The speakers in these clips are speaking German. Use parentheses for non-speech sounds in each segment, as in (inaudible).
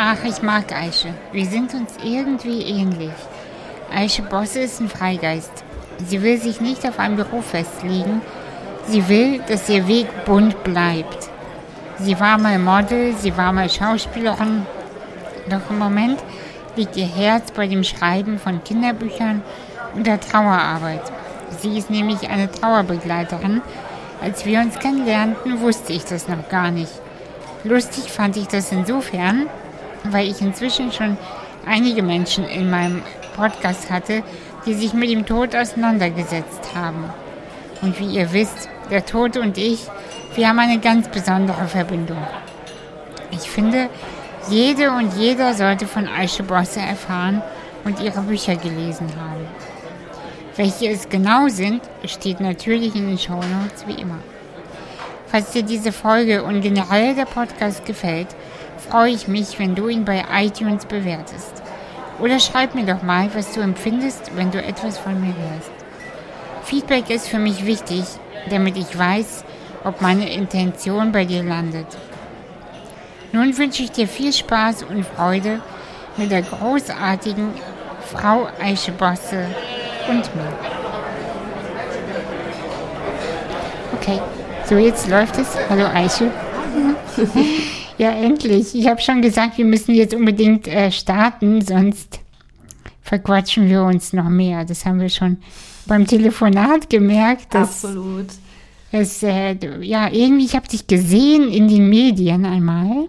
Ach, ich mag Aische. Wir sind uns irgendwie ähnlich. Aische Bosse ist ein Freigeist. Sie will sich nicht auf einen Beruf festlegen. Sie will, dass ihr Weg bunt bleibt. Sie war mal Model, sie war mal Schauspielerin. Doch im Moment liegt ihr Herz bei dem Schreiben von Kinderbüchern und der Trauerarbeit. Sie ist nämlich eine Trauerbegleiterin. Als wir uns kennenlernten, wusste ich das noch gar nicht. Lustig fand ich das insofern, weil ich inzwischen schon einige Menschen in meinem Podcast hatte, die sich mit dem Tod auseinandergesetzt haben. Und wie ihr wisst, der Tod und ich, wir haben eine ganz besondere Verbindung. Ich finde, jede und jeder sollte von Aische Bosse erfahren und ihre Bücher gelesen haben. Welche es genau sind, steht natürlich in den Shownotes wie immer. Falls dir diese Folge und generell der Podcast gefällt, freue ich mich, wenn du ihn bei iTunes bewertest. Oder schreib mir doch mal, was du empfindest, wenn du etwas von mir hörst. Feedback ist für mich wichtig, damit ich weiß, ob meine Intention bei dir landet. Nun wünsche ich dir viel Spaß und Freude mit der großartigen Frau Aische Bosse und mir. Okay. So, jetzt läuft es. Hallo Eiche. (laughs) ja, endlich. Ich habe schon gesagt, wir müssen jetzt unbedingt äh, starten, sonst verquatschen wir uns noch mehr. Das haben wir schon beim Telefonat gemerkt. Dass, Absolut. Dass, äh, ja, irgendwie, ich habe dich gesehen in den Medien einmal.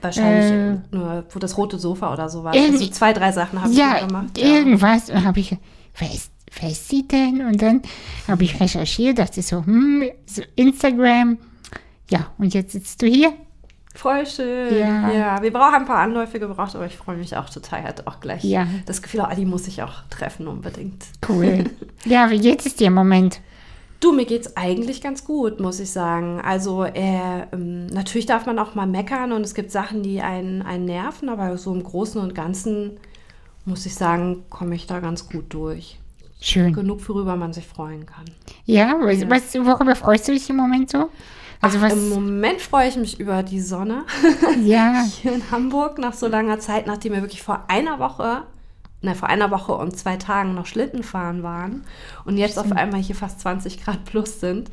Wahrscheinlich äh, nur, wo das rote Sofa oder so war. Also zwei, drei Sachen habe ja, ich gemacht. Ja, irgendwas. Und habe ich, wer ist wer ist sie denn? Und dann habe ich recherchiert, dachte so, hm, so Instagram. Ja, und jetzt sitzt du hier. Voll schön. Ja. ja, wir brauchen ein paar Anläufe gebraucht, aber ich freue mich auch total. Hat auch gleich ja. das Gefühl, oh, die muss ich auch treffen unbedingt. Cool. (laughs) ja, wie geht es dir im Moment? Du, mir geht es eigentlich ganz gut, muss ich sagen. Also äh, ähm, natürlich darf man auch mal meckern und es gibt Sachen, die einen, einen nerven, aber so im Großen und Ganzen muss ich sagen, komme ich da ganz gut durch. Schön. Genug, worüber man sich freuen kann. Ja, was, ja. worüber freust du dich im Moment so? Also Ach? Im Moment freue ich mich über die Sonne. (laughs) Ja. Hier in Hamburg nach so langer Zeit, nachdem wir wirklich vor einer Woche, ne, vor einer Woche und zwei Tagen noch Schlitten fahren waren und jetzt Stimmt. auf einmal hier fast 20 Grad plus sind.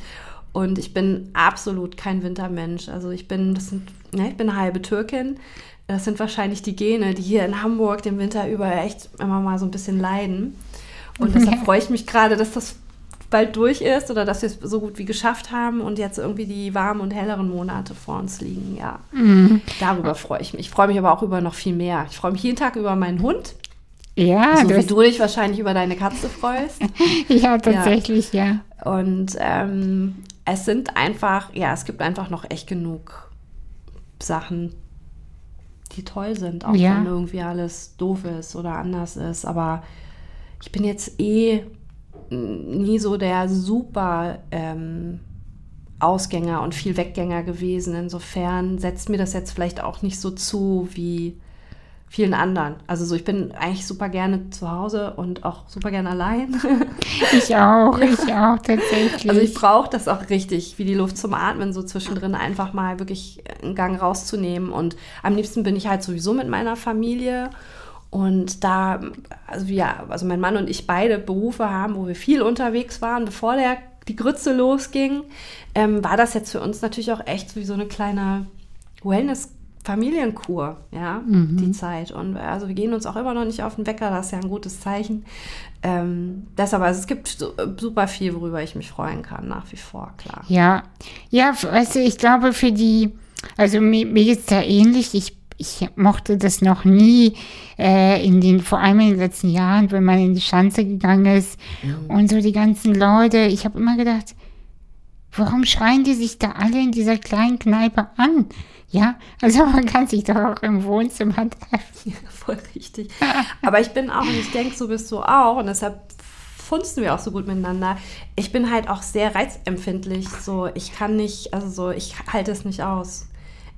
Und ich bin absolut kein Wintermensch. Also ich bin, das sind, ne, ich bin eine halbe Türkin. Das sind wahrscheinlich die Gene, die hier in Hamburg den Winter über echt immer mal so ein bisschen leiden. Und deshalb (laughs) freue ich mich gerade, dass das bald durch ist oder dass wir es so gut wie geschafft haben und jetzt irgendwie die warmen und helleren Monate vor uns liegen. Ja, mhm. darüber freue ich mich. Ich freue mich aber auch über noch viel mehr. Ich freue mich jeden Tag über meinen Hund. Ja, so wie du dich wahrscheinlich über deine Katze freust. (laughs) ja, tatsächlich, ja. ja. Und ähm, es sind einfach, ja, es gibt einfach noch echt genug Sachen, die toll sind, auch ja. wenn irgendwie alles doof ist oder anders ist. Aber ich bin jetzt eh nie so der super ähm, Ausgänger und viel Weggänger gewesen. Insofern setzt mir das jetzt vielleicht auch nicht so zu wie vielen anderen. Also so, ich bin eigentlich super gerne zu Hause und auch super gerne allein. (laughs) Ich auch, ich auch tatsächlich. Also ich brauche das auch richtig, wie die Luft zum Atmen, so zwischendrin einfach mal wirklich einen Gang rauszunehmen. Und am liebsten bin ich halt sowieso mit meiner Familie. Und da, also wir, also mein Mann und ich beide Berufe haben, wo wir viel unterwegs waren, bevor der, die Grütze losging, ähm, war das jetzt für uns natürlich auch echt wie so eine kleine Wellness- Familienkur, ja, mhm. die Zeit. Und also wir gehen uns auch immer noch nicht auf den Wecker, das ist ja ein gutes Zeichen. Ähm, deshalb, also es gibt super viel, worüber ich mich freuen kann, nach wie vor, klar. Ja, ja, weißt du, ich glaube für die, also mir, mir geht es da ähnlich. Ich ich mochte das noch nie äh, in den, vor allem in den letzten Jahren, wenn man in die Schanze gegangen ist mhm. und so die ganzen Leute. Ich habe immer gedacht, warum schreien die sich da alle in dieser kleinen Kneipe an? Ja, also (laughs) man kann sich doch auch im Wohnzimmer treffen. (laughs) Ja, voll richtig. Aber ich bin auch, und ich denke, so bist du auch, und deshalb funzen wir auch so gut miteinander. Ich bin halt auch sehr reizempfindlich. So, ich kann nicht, also so, ich halte es nicht aus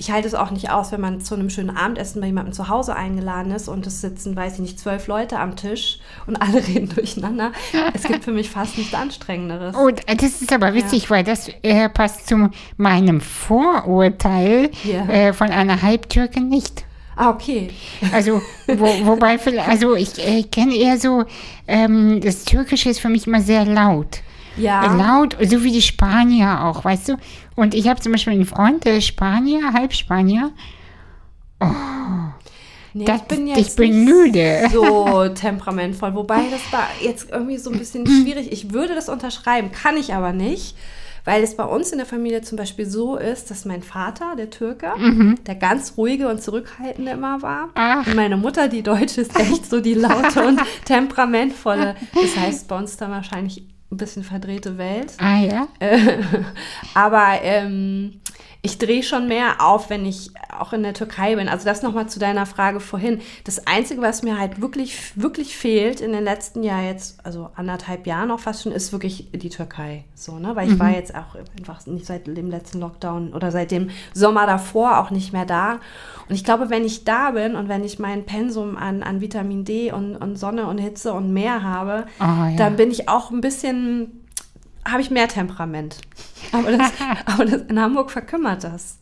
ich halte es auch nicht aus, wenn man zu einem schönen Abendessen bei jemandem zu Hause eingeladen ist und es sitzen, weiß ich nicht, zwölf Leute am Tisch und alle (laughs) reden durcheinander. Es gibt für mich fast nichts Anstrengenderes. Oh, das ist aber witzig, ja. weil das äh, passt zu meinem Vorurteil ja. äh, von einer Halbtürke nicht. Ah, okay. Also, wo, (laughs) wobei, also ich, ich kenne eher so, ähm, das Türkische ist für mich immer sehr laut. Ja. Laut, so wie die Spanier auch, weißt du? Und ich habe zum Beispiel einen Freund, der ist Spanier, Halbspanier. Nee, Das- ich bin ich jetzt bin nicht müde. so (laughs) temperamentvoll. Wobei das war jetzt irgendwie so ein bisschen schwierig. Ich würde das unterschreiben, kann ich aber nicht. Weil es bei uns in der Familie zum Beispiel so ist, dass mein Vater, der Türke, der ganz ruhige und zurückhaltende immer war. Ach. Und meine Mutter, die Deutsche, ist echt so die laute und (laughs) temperamentvolle. Das heißt bei uns dann wahrscheinlich ein bisschen verdrehte Welt. Ah ja? Äh, (laughs) aber ähm, ich drehe schon mehr auf, wenn ich auch in der Türkei bin. Also das nochmal zu deiner Frage vorhin. Das Einzige, was mir halt wirklich, wirklich fehlt in den letzten Jahr jetzt, also anderthalb Jahren auch fast schon, ist wirklich die Türkei. So, ne? Weil ich war jetzt auch einfach nicht seit dem letzten Lockdown oder seit dem Sommer davor auch nicht mehr da. Und ich glaube, wenn ich da bin und wenn ich mein Pensum an, an Vitamin D und, und Sonne und Hitze und Meer habe, Ah, ja. dann bin ich auch ein bisschen habe ich mehr Temperament. Aber, das, (laughs) aber das, in Hamburg verkümmert das.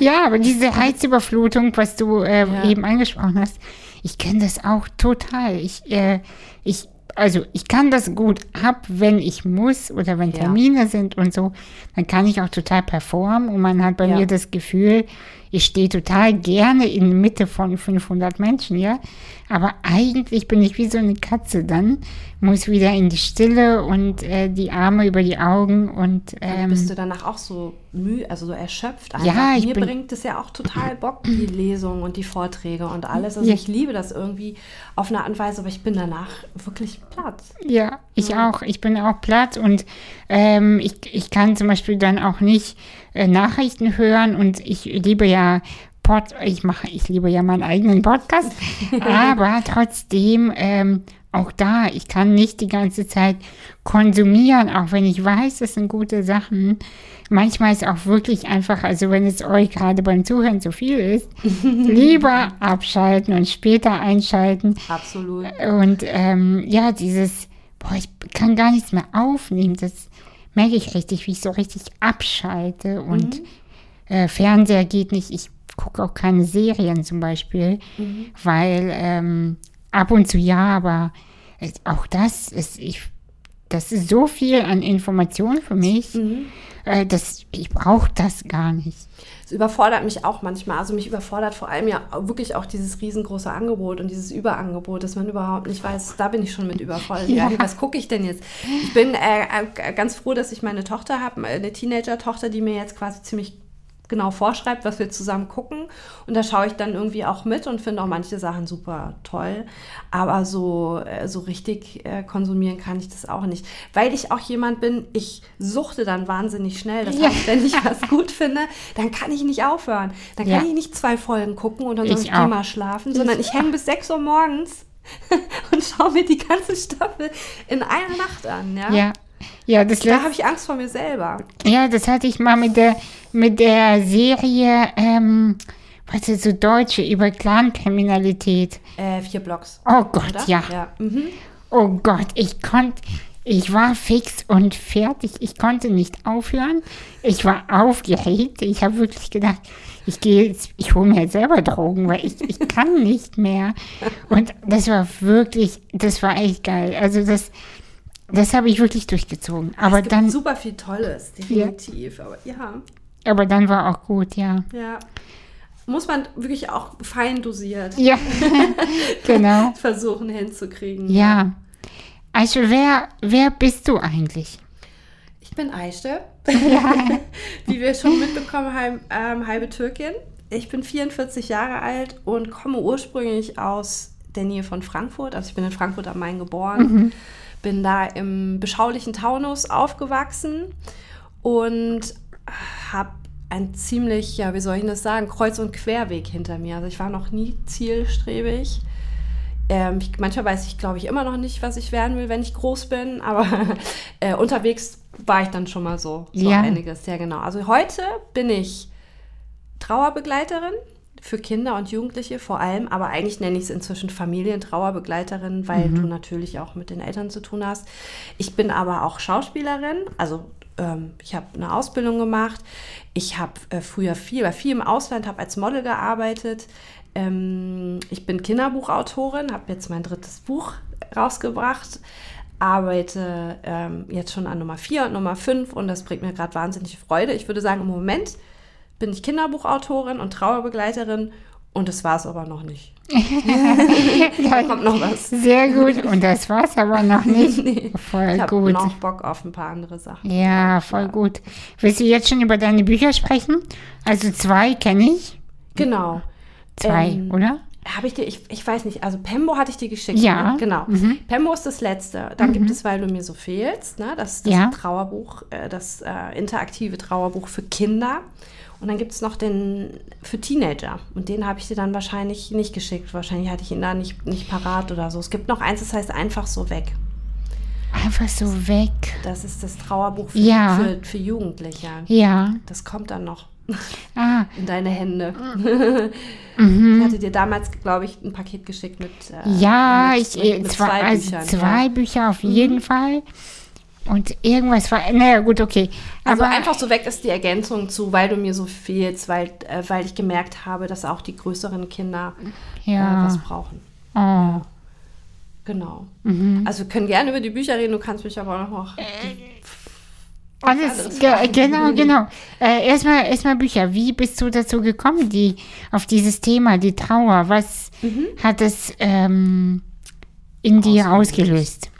Ja, aber diese Heizüberflutung, was du äh, Ja. eben angesprochen hast, ich kenne das auch total. Ich, äh, ich, also ich kann das gut ab, wenn ich muss oder wenn Ja. Termine sind und so, dann kann ich auch total performen und man hat bei Ja. mir das Gefühl, ich stehe total gerne in der Mitte von 500 Menschen, ja. Aber eigentlich bin ich wie so eine Katze dann, muss wieder in die Stille und äh, die Arme über die Augen und ähm, Bist du danach auch so müde, also so erschöpft? Einfach? Ja, ich Mir bin- bringt es ja auch total Bock, die Lesungen und die Vorträge und alles. Also Ja. ich liebe das irgendwie auf eine Art und Weise, aber ich bin danach wirklich platt. Ja, ich auch. Ich bin auch platt und ähm, ich, ich kann zum Beispiel dann auch nicht äh, Nachrichten hören und ich liebe ja Pod, ich mache, ich liebe ja meinen eigenen Podcast, (laughs) aber trotzdem ähm, auch da, ich kann nicht die ganze Zeit konsumieren, auch wenn ich weiß, das sind gute Sachen. Manchmal ist auch wirklich einfach, also wenn es euch gerade beim Zuhören zu viel ist, (laughs) lieber abschalten und später einschalten. Absolut. Und ähm, ja, dieses, boah, ich kann gar nichts mehr aufnehmen. Das merke ich richtig, wie ich so richtig abschalte. Und äh, Fernseher geht nicht. Ich gucke auch keine Serien zum Beispiel, weil ähm, ab und zu ja, aber es, auch das ist, ich, das ist so viel an Informationen für mich, äh, dass ich brauche das gar nicht. Es überfordert mich auch manchmal. Also mich überfordert vor allem ja wirklich auch dieses riesengroße Angebot und dieses Überangebot, dass man überhaupt nicht weiß, da bin ich schon mit überfordert. Ja. Ja. Was gucke ich denn jetzt? Ich bin äh, äh, ganz froh, dass ich meine Tochter habe, eine Teenager-Tochter, die mir jetzt quasi ziemlich genau vorschreibt, was wir zusammen gucken. Und da schaue ich dann irgendwie auch mit und finde auch manche Sachen super toll. Aber so, äh, so richtig äh, konsumieren kann ich das auch nicht. Weil ich auch jemand bin, ich suchte dann wahnsinnig schnell. Das Ja. heißt, wenn ich was gut finde, dann kann ich nicht aufhören. Dann kann Ja. ich nicht zwei Folgen gucken und dann soll Ich ich mal schlafen, sondern ich hänge bis 6 Uhr morgens (laughs) und schaue mir die ganze Staffel in einer Nacht an. Ja, Ja. Ja, das da habe ich Angst vor mir selber. Ja, das hatte ich mal mit der, mit der Serie, ähm, was ist so deutsche, über Clankriminalität. Äh, vier Blocks. Oh Gott, Oder? ja. ja. Mhm. Oh Gott, ich konnte, ich war fix und fertig. Ich konnte nicht aufhören. Ich war aufgeregt. Ich habe wirklich gedacht, ich gehe jetzt, ich hole mir jetzt selber Drogen, weil ich, ich kann nicht mehr. Und das war wirklich, das war echt geil. Also das, das habe ich wirklich durchgezogen. Aber es gibt dann, super viel Tolles, definitiv. Aber ja, aber dann war auch gut, ja. ja. Muss man wirklich auch fein dosiert Ja, (laughs) genau. versuchen hinzukriegen. Ja. Also wer, wer bist du eigentlich? Ich bin Aische. (laughs) Wie wir schon mitbekommen haben, ähm, halbe Türkin. Ich bin 44 Jahre alt und komme ursprünglich aus der Nähe von Frankfurt. Also ich bin in Frankfurt am Main geboren. Bin da im beschaulichen Taunus aufgewachsen und habe ein ziemlich, ja, wie soll ich das sagen, Kreuz- und Querweg hinter mir. Also ich war noch nie zielstrebig. Ähm, ich, manchmal weiß ich, glaube ich, immer noch nicht, was ich werden will, wenn ich groß bin, aber (laughs) äh, unterwegs war ich dann schon mal so, so Ja. einiges. Ja, genau. Also heute bin ich Trauerbegleiterin für Kinder und Jugendliche vor allem, aber eigentlich nenne ich es inzwischen Familientrauerbegleiterin, weil du natürlich auch mit den Eltern zu tun hast. Ich bin aber auch Schauspielerin, also ähm, ich habe eine Ausbildung gemacht. Ich habe äh, früher viel, war viel im Ausland, habe als Model gearbeitet. Ähm, ich bin Kinderbuchautorin, habe jetzt mein drittes Buch rausgebracht, arbeite ähm, jetzt schon an Nummer 4 und Nummer 5 und das bringt mir gerade wahnsinnig Freude. Ich würde sagen, im Moment bin ich Kinderbuchautorin und Trauerbegleiterin und das war es aber noch nicht. (laughs) da kommt noch was. Sehr gut. Und das war es aber noch nicht. (laughs) nee, voll ich gut. noch Bock auf ein paar andere Sachen. Ja, voll ja. gut. Willst du jetzt schon über deine Bücher sprechen? Also zwei kenne ich. Genau. Zwei, ähm, oder? Habe ich dir, ich, ich weiß nicht, also Pembo hatte ich dir geschickt. Ja. Ne? Genau. Mhm. Pembo ist das letzte. Dann mhm. gibt es, weil du mir so fehlst, ne? das, das ja. Trauerbuch, äh, das äh, interaktive Trauerbuch für Kinder. Und dann gibt es noch den für Teenager. Und den habe ich dir dann wahrscheinlich nicht geschickt. Wahrscheinlich hatte ich ihn da nicht, nicht parat oder so. Es gibt noch eins, das heißt einfach so weg. Einfach so weg. Das ist das Trauerbuch für, ja. für, für Jugendliche. Ja. Das kommt dann noch. (laughs) Ah. In deine Hände. (laughs) Mhm. Ich hatte dir damals, glaube ich, ein Paket geschickt mit. Äh, ja, mit, ich, mit, mit zwei, zwei, also Büchern. Zwei ja. Bücher auf jeden mhm. Fall. Und irgendwas war, naja, gut, okay. Also Aber also einfach so weg ist die Ergänzung zu, weil du mir so fehlst, weil, äh, weil ich gemerkt habe, dass auch die größeren Kinder ja. äh, was brauchen. Oh. Ja. Genau. Mhm. Also wir können gerne über die Bücher reden, du kannst mich aber noch. Äh, alles, ge genau, genau. Äh, erstmal, erstmal Bücher. Wie bist du dazu gekommen, die, auf dieses Thema, die Trauer? Was mhm. hat es ähm, in dir ausgelöst?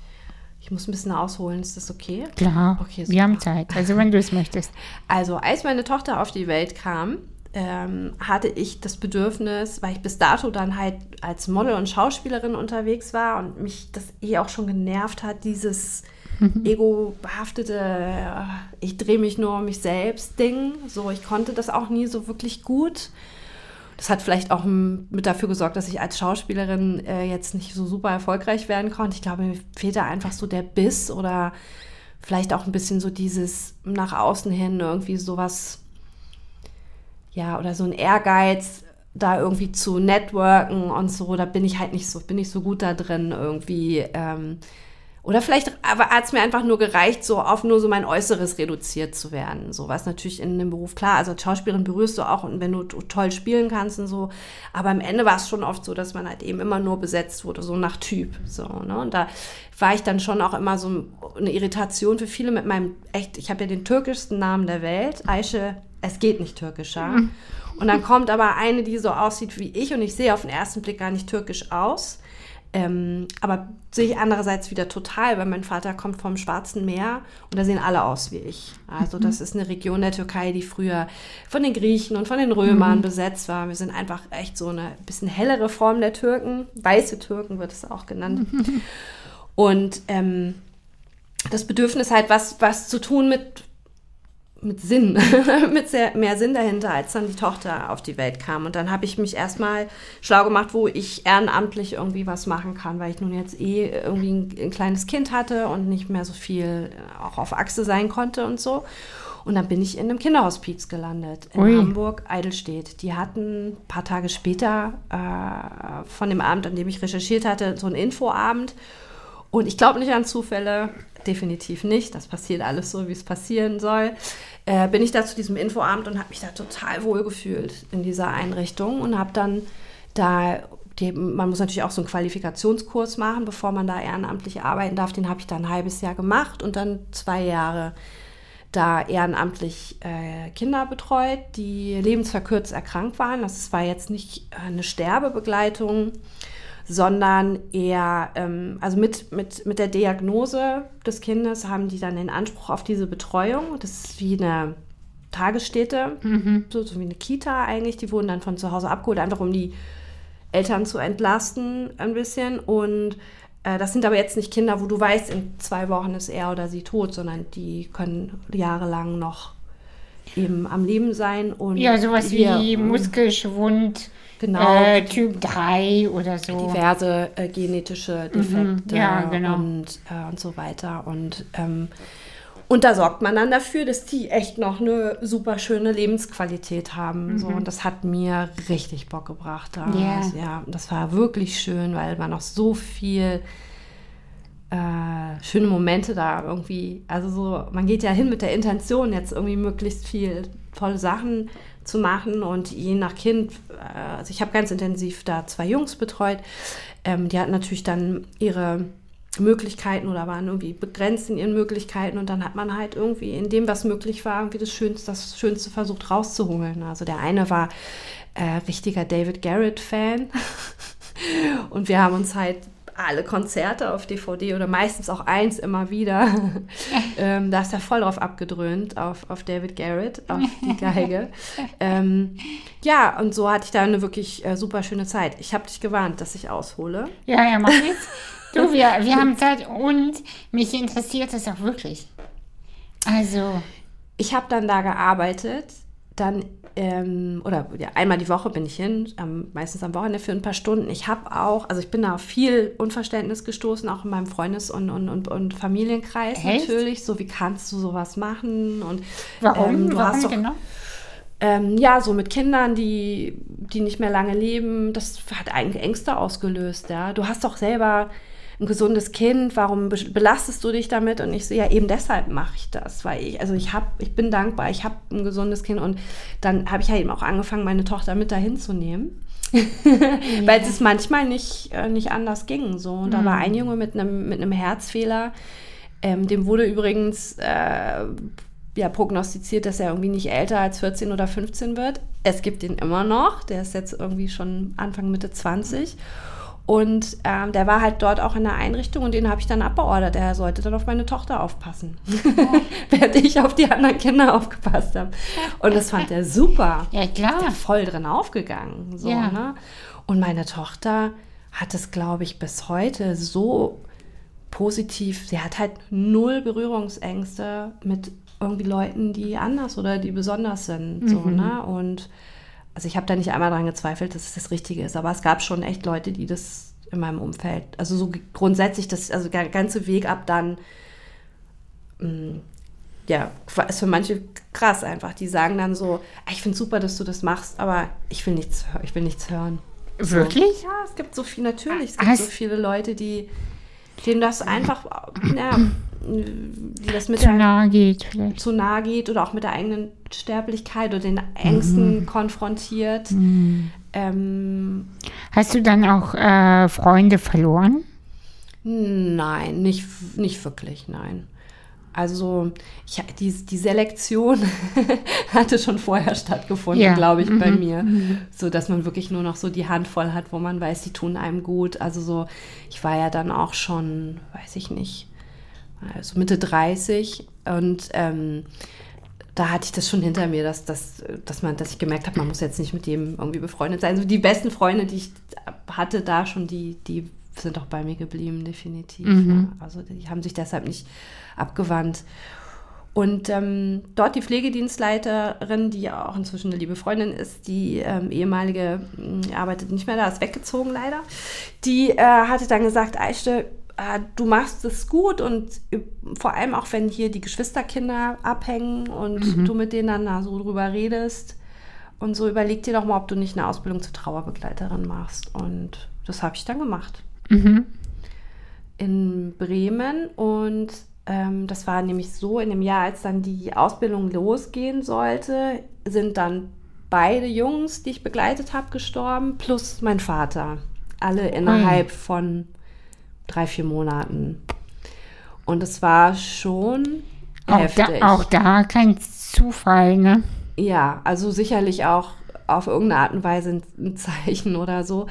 Ich muss ein bisschen ausholen, ist das okay? Klar, okay, wir haben Zeit, also wenn du es möchtest. (laughs) Also, als meine Tochter auf die Welt kam, ähm, hatte ich das Bedürfnis, weil ich bis dato dann halt als Model und Schauspielerin unterwegs war und mich das eh auch schon genervt hat, dieses mhm. ego-behaftete, ich drehe mich nur um mich selbst Ding. So, ich konnte das auch nie so wirklich gut. Das hat vielleicht auch mit dafür gesorgt, dass ich als Schauspielerin äh, jetzt nicht so super erfolgreich werden konnte. Ich glaube, mir fehlt da einfach so der Biss oder vielleicht auch ein bisschen so dieses nach außen hin irgendwie sowas, ja, oder so ein Ehrgeiz, da irgendwie zu networken und so. Da bin ich halt nicht so, bin ich so gut da drin irgendwie. Ähm, oder vielleicht hat es mir einfach nur gereicht, so auf nur so mein Äußeres reduziert zu werden. So was natürlich in dem Beruf klar. Also als Schauspielerin berührst du auch und wenn du toll spielen kannst und so. Aber am Ende war es schon oft so, dass man halt eben immer nur besetzt wurde, so nach Typ. So, ne? Und da war ich dann schon auch immer so eine Irritation für viele mit meinem echt, ich habe ja den türkischsten Namen der Welt. Aische, es geht nicht türkischer. Mhm. Und dann kommt aber eine, die so aussieht wie ich und ich sehe auf den ersten Blick gar nicht türkisch aus. Ähm, aber sehe ich andererseits wieder total, weil mein Vater kommt vom Schwarzen Meer und da sehen alle aus wie ich. Also das ist eine Region der Türkei, die früher von den Griechen und von den Römern mhm. besetzt war. Wir sind einfach echt so eine bisschen hellere Form der Türken. Weiße Türken wird es auch genannt. (laughs) Und ähm, das Bedürfnis halt, was, was zu tun mit mit Sinn, (laughs) mit sehr, mehr Sinn dahinter, als dann die Tochter auf die Welt kam. Und dann habe ich mich erstmal schlau gemacht, wo ich ehrenamtlich irgendwie was machen kann, weil ich nun jetzt eh irgendwie ein, ein kleines Kind hatte und nicht mehr so viel auch auf Achse sein konnte und so. Und dann bin ich in einem Kinderhospiz gelandet in Ui. Hamburg, Eidelstedt. Die hatten ein paar Tage später äh, von dem Abend, an dem ich recherchiert hatte, so einen Infoabend. Und ich glaube nicht an Zufälle, definitiv nicht. Das passiert alles so, wie es passieren soll äh, bin ich da zu diesem Infoamt und habe mich da total wohl gefühlt in dieser Einrichtung und habe dann da, die, man muss natürlich auch so einen Qualifikationskurs machen, bevor man da ehrenamtlich arbeiten darf. Den habe ich dann ein halbes Jahr gemacht und dann zwei Jahre da ehrenamtlich äh, Kinder betreut, die lebensverkürzt erkrankt waren. Das war jetzt nicht eine Sterbebegleitung, sondern eher, ähm, also mit, mit, mit der Diagnose des Kindes haben die dann den Anspruch auf diese Betreuung. Das ist wie eine Tagesstätte, mhm. so, so wie eine Kita eigentlich. Die wurden dann von zu Hause abgeholt, einfach um die Eltern zu entlasten ein bisschen. Und äh, das sind aber jetzt nicht Kinder, wo du weißt, in zwei Wochen ist er oder sie tot, sondern die können jahrelang noch eben am Leben sein. Und ja, sowas wie Muskelschwund Genau. Äh, typ 3 oder so. Diverse äh, genetische mhm. Defekte mhm, ja, genau. und, äh, und so weiter. Und, ähm, und da sorgt man dann dafür, dass die echt noch eine super schöne Lebensqualität haben. Mhm. So. Und das hat mir richtig Bock gebracht. Yeah. Ja, das war wirklich schön, weil man noch so viel äh, schöne Momente da irgendwie. Also so, man geht ja hin mit der Intention, jetzt irgendwie möglichst viel tolle Sachen zu machen und je nach Kind, äh, also ich habe ganz intensiv da zwei Jungs betreut, ähm, die hatten natürlich dann ihre Möglichkeiten oder waren irgendwie begrenzt in ihren Möglichkeiten und dann hat man halt irgendwie in dem, was möglich war, irgendwie das Schönste, das Schönste versucht rauszuholen. Also der eine war äh, richtiger David Garrett-Fan (laughs) und wir haben uns halt alle Konzerte auf DVD oder meistens auch eins immer wieder. (laughs) ähm, da ist er voll drauf abgedröhnt, auf, auf David Garrett, auf die (laughs) Geige. ähm, ja, und so hatte ich da eine wirklich äh, super schöne Zeit. Ich habe dich gewarnt, dass ich aushole. Ja, ja, mach (laughs) jetzt. Du, wir, wir haben Zeit und mich interessiert es auch wirklich. Also. Ich habe dann da gearbeitet, dann ähm, oder ja, einmal die Woche bin ich hin, ähm, meistens am Wochenende für ein paar Stunden. Ich habe auch, also ich bin da auf viel Unverständnis gestoßen, auch in meinem Freundes- und, und, und, und Familienkreis Echt? natürlich. So, wie kannst du sowas machen? Und Warum? ähm, du Warum hast doch, genau? ähm, ja, so mit Kindern, die, die nicht mehr lange leben, das hat eigentlich Ängste ausgelöst, ja. Du hast doch selber ein gesundes Kind, warum be- belastest du dich damit? Und ich so, ja, eben deshalb mache ich das, weil ich, also ich habe, ich bin dankbar, ich habe ein gesundes Kind und dann habe ich ja eben auch angefangen, meine Tochter mit dahin zu nehmen. (laughs) Weil es manchmal nicht, äh, nicht anders ging. So. Und da war ein Junge mit einem mit einem Herzfehler. Ähm, dem wurde übrigens äh, ja, prognostiziert, dass er irgendwie nicht älter als 14 oder 15 wird. Es gibt ihn immer noch. Der ist jetzt irgendwie schon Anfang, Mitte 20. Und ähm, der war halt dort auch in der Einrichtung und den habe ich dann abbeordert. Er sollte dann auf meine Tochter aufpassen, (laughs) während ich auf die anderen Kinder aufgepasst habe. Und das fand er super. Ja, klar. Der voll drin aufgegangen. So, Ja. ne? Und meine Tochter hat es, glaube ich, bis heute so positiv. Sie hat halt null Berührungsängste mit irgendwie Leuten, die anders oder die besonders sind. So, ne? Und also ich habe da nicht einmal dran gezweifelt, dass es das Richtige ist. Aber es gab schon echt Leute, die das in meinem Umfeld, also so grundsätzlich, das, also der ganze Weg ab dann, mh, ja, ist für manche krass einfach. Die sagen dann so, "Ah, ich finde super, dass du das machst, aber ich will nichts, ich will nichts hören. Wirklich? Ja, es gibt so viel, natürlich, es gibt Hast- so viele Leute, die, denen das einfach, ja, die das mit Zu nahe geht vielleicht. zu nahe geht oder auch mit der eigenen Sterblichkeit oder den Ängsten konfrontiert. Ähm, Hast du dann auch äh, Freunde verloren? nein, nicht, nicht wirklich, nein. Also ich, die, die Selektion (laughs) hatte schon vorher stattgefunden, Ja. glaube ich, bei mir. So dass man wirklich nur noch so die Handvoll hat, wo man weiß, die tun einem gut. Also so, ich war ja dann auch schon, weiß ich nicht, also Mitte 30 und ähm, da hatte ich das schon hinter mir, dass, dass, dass, man, dass ich gemerkt habe, man muss jetzt nicht mit dem irgendwie befreundet sein. Also die besten Freunde, die ich hatte da schon, die, die sind auch bei mir geblieben, definitiv. Ja. Also die haben sich deshalb nicht abgewandt. Und ähm, dort die Pflegedienstleiterin, die ja auch inzwischen eine liebe Freundin ist, die ähm, ehemalige, mh, arbeitet nicht mehr da, ist weggezogen leider, die äh, hatte dann gesagt, Eichte, äh, du machst es gut und vor allem auch, wenn hier die Geschwisterkinder abhängen und du mit denen dann da so drüber redest und so, überleg dir doch mal, ob du nicht eine Ausbildung zur Trauerbegleiterin machst. Und das habe ich dann gemacht Mhm. in Bremen und ähm, das war nämlich so, in dem Jahr, als dann die Ausbildung losgehen sollte, sind dann beide Jungs, die ich begleitet habe, gestorben, plus mein Vater. Alle innerhalb von drei, vier Monaten. Und es war schon Auch heftig. da, auch da kein Zufall, ne? Ja, also sicherlich auch auf irgendeine Art und Weise ein, (laughs) Zeichen oder so.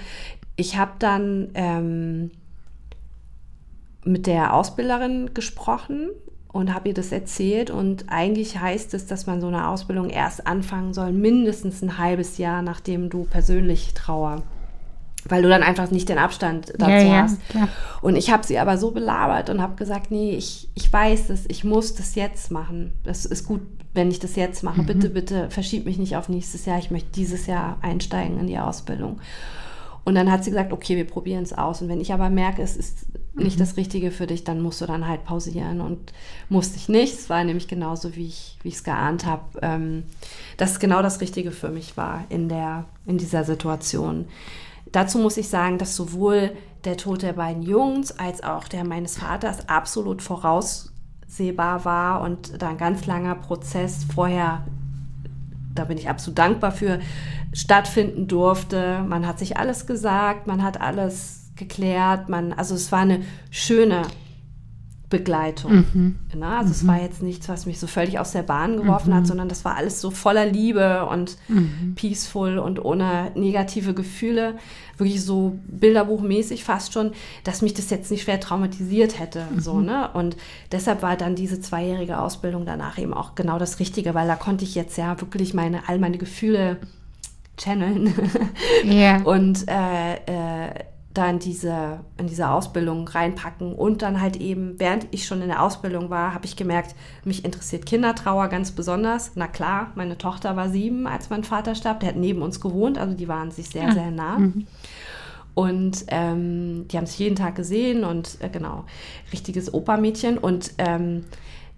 Ich habe dann ähm, mit der Ausbilderin gesprochen und habe ihr das erzählt. Und eigentlich heißt es, dass man so eine Ausbildung erst anfangen soll, mindestens ein halbes Jahr, nachdem du persönlich Trauer. Weil du dann einfach nicht den Abstand dazu Ja, ja, hast. klar. Und ich habe sie aber so belabert und habe gesagt, nee, ich, ich weiß es, ich muss das jetzt machen. Das ist gut, wenn ich das jetzt mache. Bitte, bitte verschieb mich nicht auf nächstes Jahr. Ich möchte dieses Jahr einsteigen in die Ausbildung. Und dann hat sie gesagt, okay, wir probieren es aus. Und wenn ich aber merke, es ist nicht das Richtige für dich, dann musst du dann halt pausieren. Und musste ich nicht. Es war nämlich genauso, wie ich wie ich es geahnt habe, ähm, dass es genau das Richtige für mich war in, der, in dieser Situation. Dazu muss ich sagen, dass sowohl der Tod der beiden Jungs als auch der meines Vaters absolut voraussehbar war und da ein ganz langer Prozess vorher, da bin ich absolut dankbar für, stattfinden durfte. Man hat sich alles gesagt, man hat alles geklärt, man, also es war eine schöne Begleitung. Mhm. Na, also mhm. es war jetzt nichts, was mich so völlig aus der Bahn geworfen mhm. hat, sondern das war alles so voller Liebe und mhm. peaceful und ohne negative Gefühle. Wirklich so bilderbuchmäßig fast schon, dass mich das jetzt nicht schwer traumatisiert hätte. So, mhm. ne? Und deshalb war dann diese zweijährige Ausbildung danach eben auch genau das Richtige, weil da konnte ich jetzt ja wirklich meine, all meine Gefühle channeln. Yeah. (laughs) und äh, äh, da in diese, in diese Ausbildung reinpacken. Und dann halt eben, während ich schon in der Ausbildung war, habe ich gemerkt, mich interessiert Kindertrauer ganz besonders. Na klar, meine Tochter war sieben, als mein Vater starb. Der hat neben uns gewohnt, also die waren sich sehr, ja. sehr nah. Mhm. Und ähm, die haben sich jeden Tag gesehen und äh, genau, richtiges Opermädchen. Und ähm,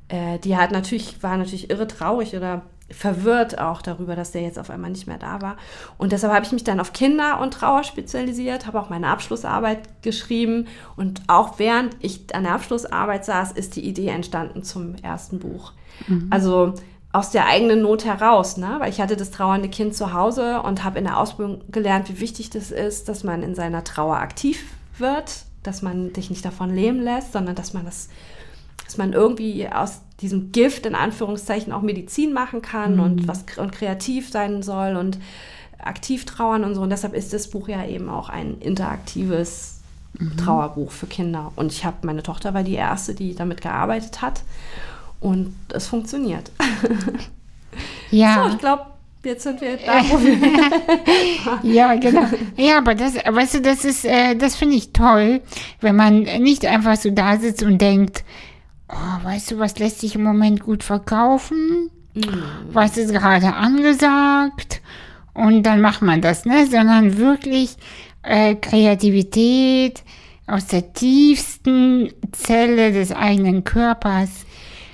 äh, die hat natürlich, war natürlich irre traurig oder verwirrt auch darüber, dass der jetzt auf einmal nicht mehr da war. Und deshalb habe ich mich dann auf Kinder und Trauer spezialisiert, habe auch meine Abschlussarbeit geschrieben. Und auch während ich an der Abschlussarbeit saß, ist die Idee entstanden zum ersten Buch. Mhm. Also aus der eigenen Not heraus, ne? weil ich hatte das trauernde Kind zu Hause und habe in der Ausbildung gelernt, wie wichtig das ist, dass man in seiner Trauer aktiv wird, dass man dich nicht davon leben lässt, sondern dass man das dass man irgendwie aus diesem Gift in Anführungszeichen auch Medizin machen kann mhm. und was und kreativ sein soll und aktiv trauern und so. Und deshalb ist das Buch ja eben auch ein interaktives mhm. Trauerbuch für Kinder. Und ich habe, meine Tochter war die erste, die damit gearbeitet hat. Und es funktioniert. (laughs) Ja. So, ich glaube, jetzt sind wir da, wo wir. (laughs) ja, genau. Ja, aber das, weißt du, das ist, äh, das finde ich toll, wenn man nicht einfach so da sitzt und denkt, oh, weißt du, was lässt sich im Moment gut verkaufen? Mhm. Was ist gerade angesagt? Und dann macht man das, ne? Sondern wirklich äh, Kreativität aus der tiefsten Zelle des eigenen Körpers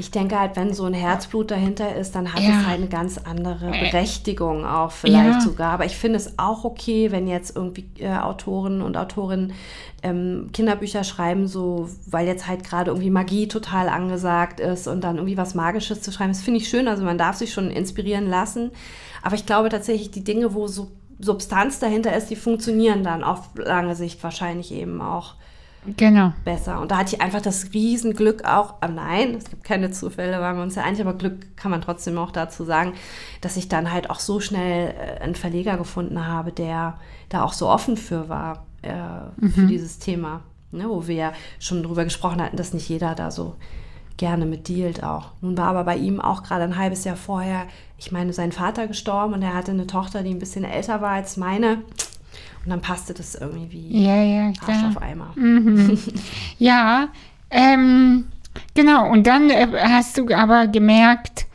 ich denke halt, wenn so ein Herzblut dahinter ist, dann hat ja. es halt eine ganz andere Berechtigung auch vielleicht ja. sogar. Aber ich finde es auch okay, wenn jetzt irgendwie äh, Autoren und Autorinnen ähm, Kinderbücher schreiben, so weil jetzt halt gerade irgendwie Magie total angesagt ist und dann irgendwie was Magisches zu schreiben. Das finde ich schön. Also man darf sich schon inspirieren lassen. Aber ich glaube tatsächlich, die Dinge, wo so Substanz dahinter ist, die funktionieren dann auf lange Sicht wahrscheinlich eben auch genau. besser. Und da hatte ich einfach das Riesenglück auch, ah nein, es gibt keine Zufälle, waren wir uns ja einig, aber Glück kann man trotzdem auch dazu sagen, dass ich dann halt auch so schnell äh, einen Verleger gefunden habe, der da auch so offen für war, äh, mhm. für dieses Thema. Ne, wo wir ja schon drüber gesprochen hatten, dass nicht jeder da so gerne mit dealt auch. Nun war aber bei ihm auch gerade ein halbes Jahr vorher, ich meine, sein Vater gestorben und er hatte eine Tochter, die ein bisschen älter war als meine. Und dann passte das irgendwie wie ja, ja, klar. Arsch auf Eimer. Mhm. (laughs) ja, ähm, genau. Und dann äh, hast du aber gemerkt,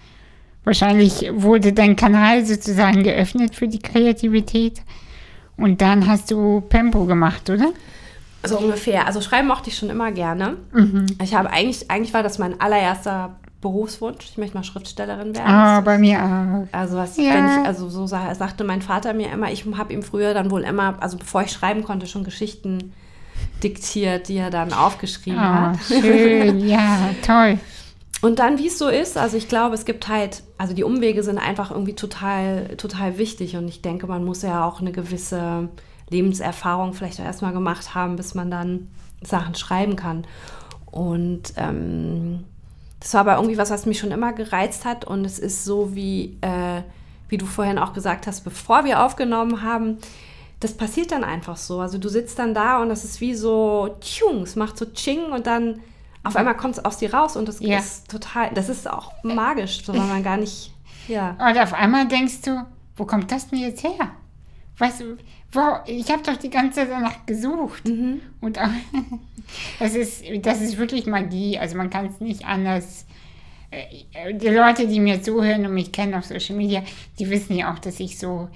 wahrscheinlich wurde dein Kanal sozusagen geöffnet für die Kreativität. Und dann hast du Pempo gemacht, oder? So ungefähr. Also schreiben mochte ich schon immer gerne. Mhm. Ich habe eigentlich, eigentlich war das mein allererster Berufswunsch. Ich möchte mal Schriftstellerin werden. Ah, bei mir auch. Also was, ja. wenn ich, also so sagte mein Vater mir immer, ich habe ihm früher dann wohl immer, also bevor ich schreiben konnte, schon Geschichten diktiert, die er dann aufgeschrieben oh, hat. Schön, (laughs) ja, toll. Und dann, wie es so ist, also ich glaube, es gibt halt, also die Umwege sind einfach irgendwie total, total wichtig. Und ich denke, man muss ja auch eine gewisse Lebenserfahrung vielleicht auch erstmal gemacht haben, bis man dann Sachen schreiben kann. Und ähm, das war aber irgendwie was, was mich schon immer gereizt hat. Und es ist so, wie, äh, wie du vorhin auch gesagt hast, bevor wir aufgenommen haben, das passiert dann einfach so. Also du sitzt dann da und das ist wie so, tschung, es macht so Ching und dann auf einmal kommt es aus dir raus und das ja. ist total, das ist auch magisch, so man gar nicht, ja. Und auf einmal denkst du, wo kommt das denn jetzt her? Weißt du, wow, ich habe doch die ganze danach gesucht. Mhm. Und auch, (laughs) das, ist, das ist wirklich Magie. Also man kann es nicht anders. Äh, die Leute, die mir zuhören und mich kennen auf Social Media, die wissen ja auch, dass ich so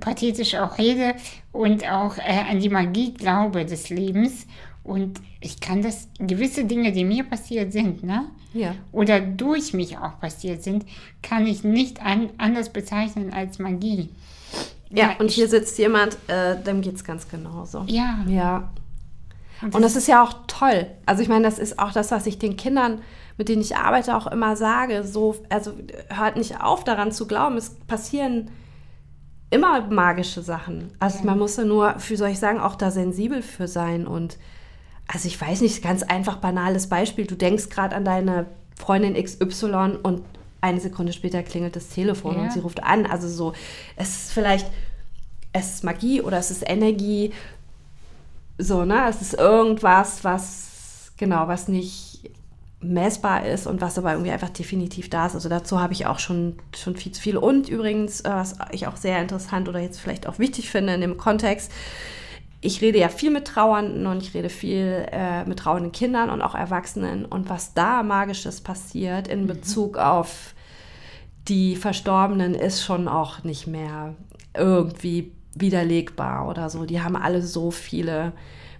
pathetisch auch rede und auch äh, an die Magie glaube des Lebens. Und ich kann das, gewisse Dinge, die mir passiert sind, ne? Ja. Oder durch mich auch passiert sind, kann ich nicht an, anders bezeichnen als Magie. Ja, Ja, und hier sitzt jemand, äh, dem geht es ganz genauso. Ja. Ja. Und Und das ist ja auch toll. Also ich meine, das ist auch das, was ich den Kindern, mit denen ich arbeite, auch immer sage. So, also hört nicht auf, daran zu glauben. Es passieren immer magische Sachen. Also man muss ja nur, wie soll ich sagen, auch da sensibel für sein. Und also ich weiß nicht, ganz einfach banales Beispiel. Du denkst gerade an deine Freundin XY und eine Sekunde später klingelt das Telefon Ja. und sie ruft an. Also so, es ist vielleicht, es ist Magie oder es ist Energie. So, ne? Es ist irgendwas, was, genau, was nicht messbar ist und was aber irgendwie einfach definitiv da ist. Also dazu habe ich auch schon, schon viel zu viel. Und übrigens, äh, was ich auch sehr interessant oder jetzt vielleicht auch wichtig finde in dem Kontext, ich rede ja viel mit Trauernden und ich rede viel äh, mit trauernden Kindern und auch Erwachsenen. Und was da Magisches passiert in Bezug auf die Verstorbenen ist schon auch nicht mehr irgendwie widerlegbar oder so. Die haben alle so viele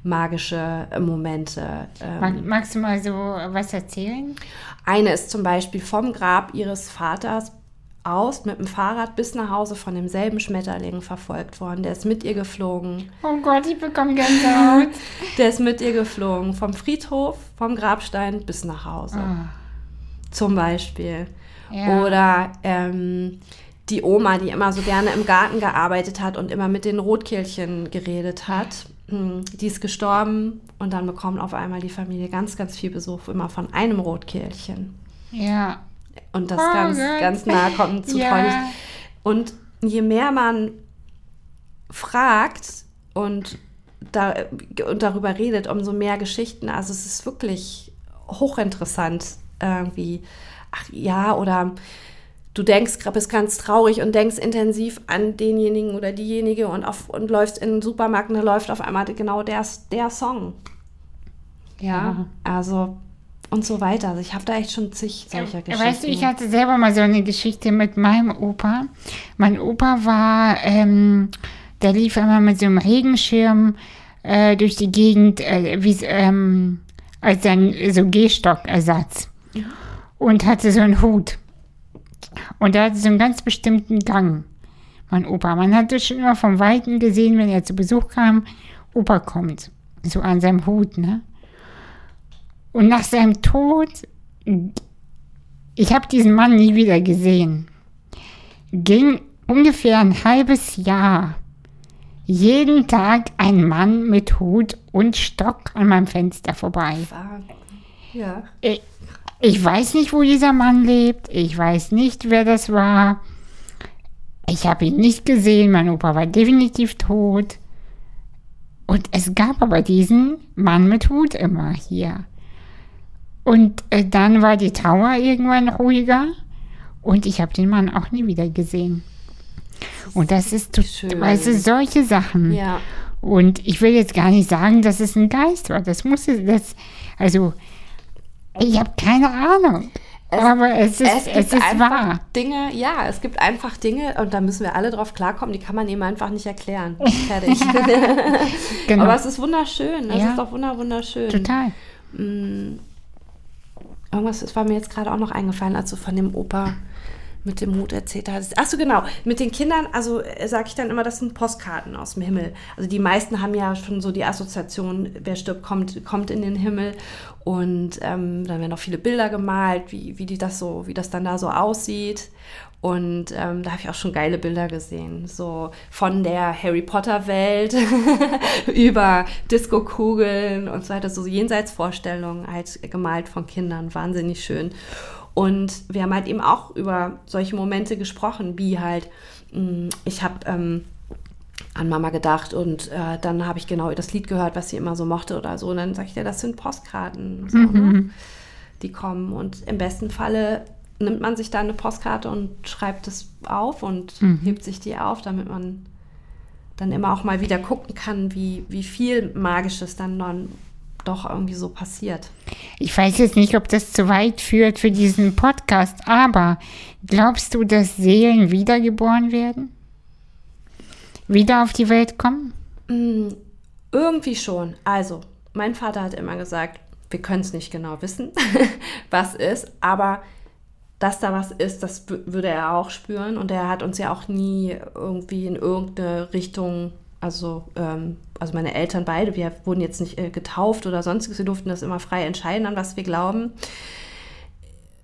magische Momente. Ähm, Mag, magst du mal so was erzählen? eine ist zum Beispiel vom Grab ihres Vaters aus mit dem Fahrrad bis nach Hause von demselben Schmetterling verfolgt worden. Der ist mit ihr geflogen. Oh Gott, ich bekomme Gänsehaut. (laughs) Der ist mit ihr geflogen. Vom Friedhof, vom Grabstein bis nach Hause. Ah, Zum Beispiel. Ja. Oder ähm, die Oma, die immer so gerne im Garten gearbeitet hat und immer mit den Rotkehlchen geredet hat. Hm, Die ist gestorben und dann bekommt auf einmal die Familie ganz, ganz viel Besuch, immer von einem Rotkehlchen. ja. Und das Oh ganz, Gott. ganz nah kommt zu Ja. Freundlich. Und je mehr man fragt und, da, und darüber redet, umso mehr Geschichten. Also es ist wirklich hochinteressant irgendwie. Ach ja, oder du denkst, bist ganz traurig und denkst intensiv an denjenigen oder diejenige und, auf, und läufst in den Supermarkt und da läuft auf einmal genau der, der Song. Ja, also und so weiter. Also ich habe da echt schon zig solcher Geschichten. Weißt du, ich hatte selber mal so eine Geschichte mit meinem Opa. Mein Opa war, ähm, der lief immer mit so einem Regenschirm äh, durch die Gegend, äh, wie, ähm, als ein so Gehstockersatz. Und hatte so einen Hut. Und er hatte so einen ganz bestimmten Gang, mein Opa. Man hatte schon immer vom Weiten gesehen, wenn er zu Besuch kam, Opa kommt. So an seinem Hut, ne? Und nach seinem Tod, ich habe diesen Mann nie wieder gesehen, ging ungefähr ein halbes Jahr jeden Tag ein Mann mit Hut und Stock an meinem Fenster vorbei. Ja. Ich, ich weiß nicht, wo dieser Mann lebt. Ich weiß nicht, wer das war. Ich habe ihn nicht gesehen. Mein Opa war definitiv tot. Und es gab aber diesen Mann mit Hut immer hier. Und äh, dann war die Trauer irgendwann ruhiger. Und ich habe den Mann auch nie wieder gesehen. Und das ist, schön. weißt du, solche Sachen. Ja. Und ich will jetzt gar nicht sagen, dass es ein Geist war. Das muss es, das, also, ich habe keine Ahnung. Es- aber es ist, Es es gibt ist einfach wahr. Dinge, ja, es gibt einfach Dinge und da müssen wir alle drauf klarkommen, die kann man eben einfach nicht erklären. (laughs) Fertig. Genau. (laughs) Aber es ist wunderschön. Es Ja. ist doch wunder, wunderschön. Total. Irgendwas das war mir jetzt gerade auch noch eingefallen, als du von dem Opa mit dem Hut erzählt hattest. Ach so, genau. Mit den Kindern, also sage ich dann immer, das sind Postkarten aus dem Himmel. Also die meisten haben ja schon so die Assoziation, wer stirbt, kommt, kommt in den Himmel. Und ähm, dann werden auch viele Bilder gemalt, wie, wie die das so, wie das dann da so aussieht. Und ähm, da habe ich auch schon geile Bilder gesehen. So von der Harry Potter Welt (laughs) über Disco-Kugeln und so weiter. So Jenseitsvorstellungen halt gemalt von Kindern. Wahnsinnig schön. Und wir haben halt eben auch über solche Momente gesprochen, wie halt, mh, ich habe ähm, an Mama gedacht und äh, dann habe ich genau das Lied gehört, was sie immer so mochte oder so. Und dann sage ich dir, das sind Postkarten, so, ne? die kommen. Und im besten Falle nimmt man sich da eine Postkarte und schreibt es auf und hebt sich die auf, damit man dann immer auch mal wieder gucken kann, wie, wie viel Magisches dann, dann doch irgendwie so passiert. Ich weiß jetzt nicht, ob das zu weit führt für diesen Podcast, aber glaubst du, dass Seelen wiedergeboren werden? Wieder auf die Welt kommen? Mm, Irgendwie schon. Also, mein Vater hat immer gesagt, wir können es nicht genau wissen, (laughs) was ist, aber dass da was ist, das würde er auch spüren. Und er hat uns ja auch nie irgendwie in irgendeine Richtung, also, ähm, also meine Eltern beide, wir wurden jetzt nicht äh, getauft oder sonstiges, wir durften das immer frei entscheiden, an was wir glauben.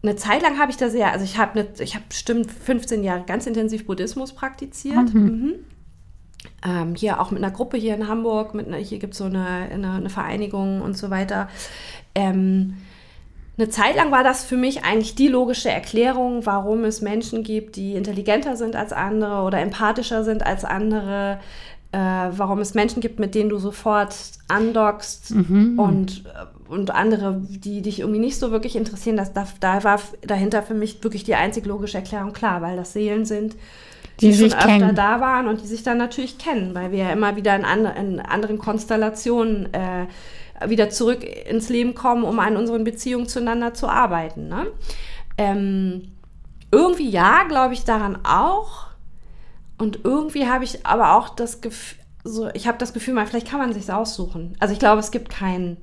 Eine Zeit lang habe ich da sehr, also ich habe ne, ich habe bestimmt 15 Jahre ganz intensiv Buddhismus praktiziert. Mhm. Mhm. Ähm, hier auch mit einer Gruppe hier in Hamburg, mit einer, hier gibt es so eine, eine, eine, Vereinigung und so weiter. Ähm, eine Zeit lang war das für mich eigentlich die logische Erklärung, warum es Menschen gibt, die intelligenter sind als andere oder empathischer sind als andere, äh, warum es Menschen gibt, mit denen du sofort andockst mhm. und, und andere, die dich irgendwie nicht so wirklich interessieren. Das, da, da war dahinter für mich wirklich die einzig logische Erklärung klar, weil das Seelen sind, die, die schon öfter kennen. da waren und die sich dann natürlich kennen, weil wir ja immer wieder in, andre, in anderen Konstellationen äh, wieder zurück ins Leben kommen, um an unseren Beziehungen zueinander zu arbeiten. Ne? Ähm, irgendwie ja, glaube ich daran auch. Und irgendwie habe ich aber auch das Gefühl, so, ich habe das Gefühl, mal, vielleicht kann man sich aussuchen. Also ich glaube, es gibt keinen.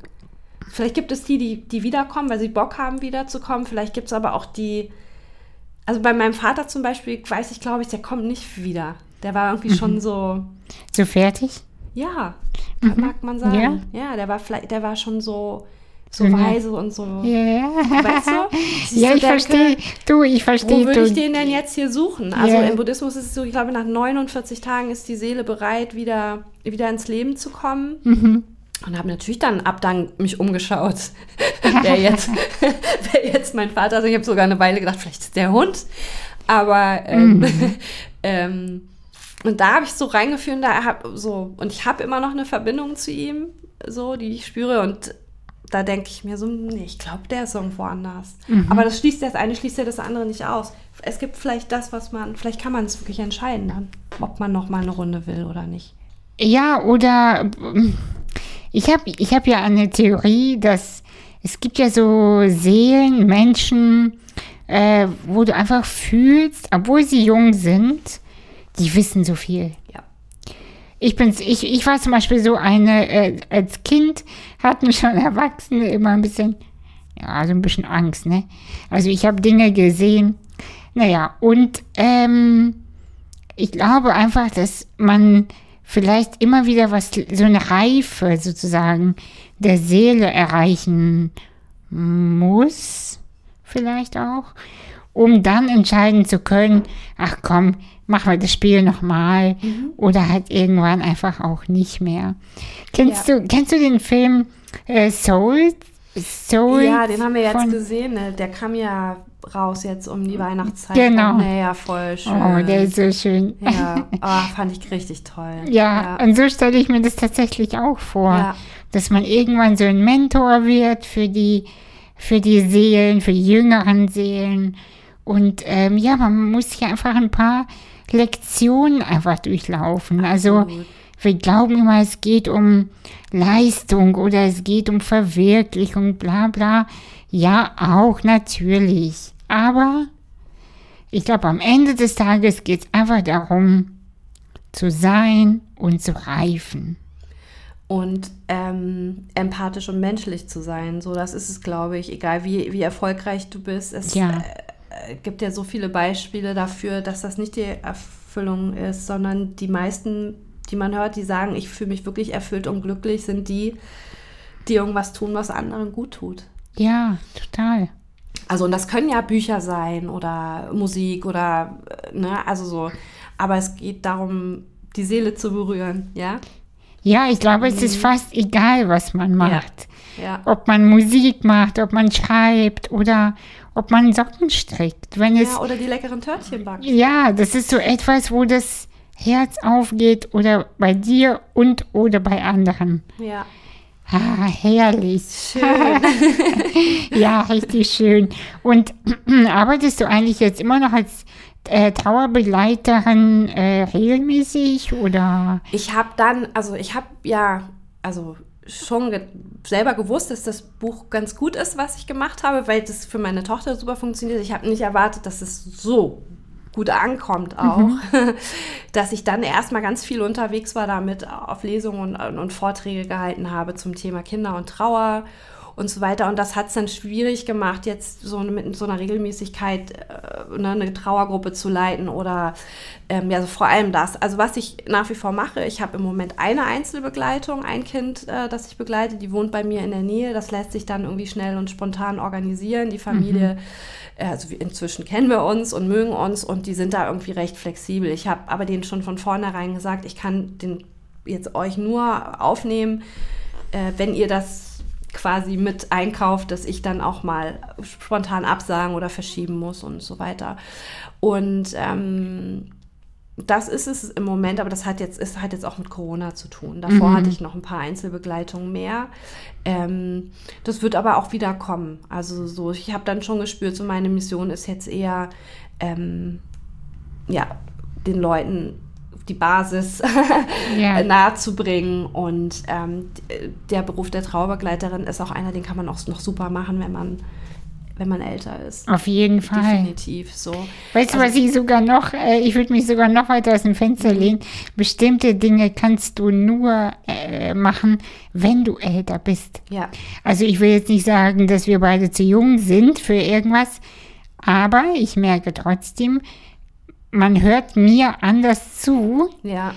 Vielleicht gibt es die, die, die wiederkommen, weil sie Bock haben, wiederzukommen. Vielleicht gibt es aber auch die. Also bei meinem Vater zum Beispiel weiß ich, glaube ich, der kommt nicht wieder. Der war irgendwie mhm. schon so. So fertig? Ja, mhm. mag man sagen. Ja? ja, der war vielleicht, der war schon so so mhm. weise und so. Ja, weißt du? (laughs) ja, ich verstehe. Du, ich verstehe. Wo würde ich den denn jetzt hier suchen? Also ja. im Buddhismus ist es so, ich glaube, nach 49 Tagen ist die Seele bereit, wieder, wieder ins Leben zu kommen. Mhm. Und habe natürlich dann ab dann mich umgeschaut, (laughs) wer, jetzt, (laughs) wer jetzt mein Vater ist. Also ich habe sogar eine Weile gedacht, vielleicht ist der Hund. Aber ähm, mhm. ähm, und da habe ich so reingeführt, da hab, so, und ich habe immer noch eine Verbindung zu ihm, so, die ich spüre. Und da denke ich mir so, nee, ich glaube, der ist irgendwo anders. Mhm. Aber das schließt das eine, schließt ja das andere nicht aus. Es gibt vielleicht das, was man, vielleicht kann man es wirklich entscheiden dann, ob man noch mal eine Runde will oder nicht. Ja, oder ich habe ich hab ja eine Theorie, dass es gibt ja so Seelen, Menschen, äh, wo du einfach fühlst, obwohl sie jung sind, die wissen so viel. Ja. Ich, bin's, ich, ich war zum Beispiel so eine, äh, als Kind hatten schon Erwachsene immer ein bisschen, ja, so ein bisschen Angst, ne? Also ich habe Dinge gesehen. Naja, und ähm, ich glaube einfach, dass man vielleicht immer wieder was, so eine Reife sozusagen der Seele erreichen muss, vielleicht auch, um dann entscheiden zu können, ach komm, machen wir das Spiel nochmal mhm. oder halt irgendwann einfach auch nicht mehr. Kennst ja. du, kennst du den Film äh, Soul? Soul? Ja, den haben wir jetzt gesehen. Ne? Der kam ja raus jetzt um die Weihnachtszeit. Genau. Naja, voll schön. Oh, der ist so schön. Ja, (laughs) oh, fand ich richtig toll. Ja, ja, und so stelle ich mir das tatsächlich auch vor, ja. dass man irgendwann so ein Mentor wird für die, für die Seelen, für die jüngeren Seelen. Und ähm, ja, man muss hier einfach ein paar Lektionen einfach durchlaufen. Also wir glauben immer, es geht um Leistung oder es geht um Verwirklichung, bla bla. Ja, auch natürlich. Aber ich glaube, am Ende des Tages geht es einfach darum, zu sein und zu reifen. Und ähm, empathisch und menschlich zu sein. So, das ist es, glaube ich, egal wie, wie erfolgreich du bist. Es, ja. äh, äh, gibt ja so viele Beispiele dafür, dass das nicht die Erfüllung ist, sondern die meisten, die man hört, die sagen, ich fühle mich wirklich erfüllt und glücklich, sind die, die irgendwas tun, was anderen gut tut. Ja, total. Also, und das können ja Bücher sein oder Musik oder, äh, ne, also so. Aber es geht darum, die Seele zu berühren, ja? Ja, ich glaube, es ist mhm. fast egal, was man macht. Ja. ja. Ob man Musik macht, ob man schreibt oder ob man Socken strickt. Wenn ja, es, oder die leckeren Törtchen backt. Ja, das ist so etwas, wo das Herz aufgeht oder bei dir und oder bei anderen. Ja. Ah, herrlich. Schön. (laughs) ja, richtig schön. Und (clears throat) arbeitest du eigentlich jetzt immer noch als äh, Trauerbegleiterin äh, regelmäßig oder? Ich habe dann, also ich habe ja, also schon ge selber gewusst, dass das Buch ganz gut ist, was ich gemacht habe, weil das für meine Tochter super funktioniert. Ich habe nicht erwartet, dass es so gut ankommt auch, mhm. (laughs) dass ich dann erstmal ganz viel unterwegs war damit, auf Lesungen und, und Vorträge gehalten habe zum Thema Kinder und Trauer und so weiter. Und das hat es dann schwierig gemacht, jetzt so mit so einer Regelmäßigkeit äh, ne, eine Trauergruppe zu leiten oder ähm, ja, also vor allem das. Also was ich nach wie vor mache, ich habe im Moment eine Einzelbegleitung, ein Kind, äh, das ich begleite, die wohnt bei mir in der Nähe. Das lässt sich dann irgendwie schnell und spontan organisieren. Die Familie, mhm. äh, also inzwischen kennen wir uns und mögen uns und die sind da irgendwie recht flexibel. Ich habe aber denen schon von vornherein gesagt, ich kann den jetzt euch nur aufnehmen, äh, wenn ihr das quasi mit einkauft, dass ich dann auch mal spontan absagen oder verschieben muss und so weiter. Und ähm, das ist es im Moment, aber das hat jetzt, ist, hat jetzt auch mit Corona zu tun. Davor mhm. hatte ich noch ein paar Einzelbegleitungen mehr. Ähm, das wird aber auch wieder kommen. Also so, ich habe dann schon gespürt, so meine Mission ist jetzt eher, ähm, ja, den Leuten die Basis (laughs) ja. nahezubringen. Und ähm, der Beruf der Trauerbegleiterin ist auch einer, den kann man auch noch super machen, wenn man wenn man älter ist. Auf jeden Fall. Definitiv so. Weißt du, also, was ich sogar noch, äh, ich würde mich sogar noch weiter aus dem Fenster mhm. lehnen. Bestimmte Dinge kannst du nur äh, machen, wenn du älter bist. Ja. Also ich will jetzt nicht sagen, dass wir beide zu jung sind für irgendwas, aber ich merke trotzdem, man hört mir anders zu, ja.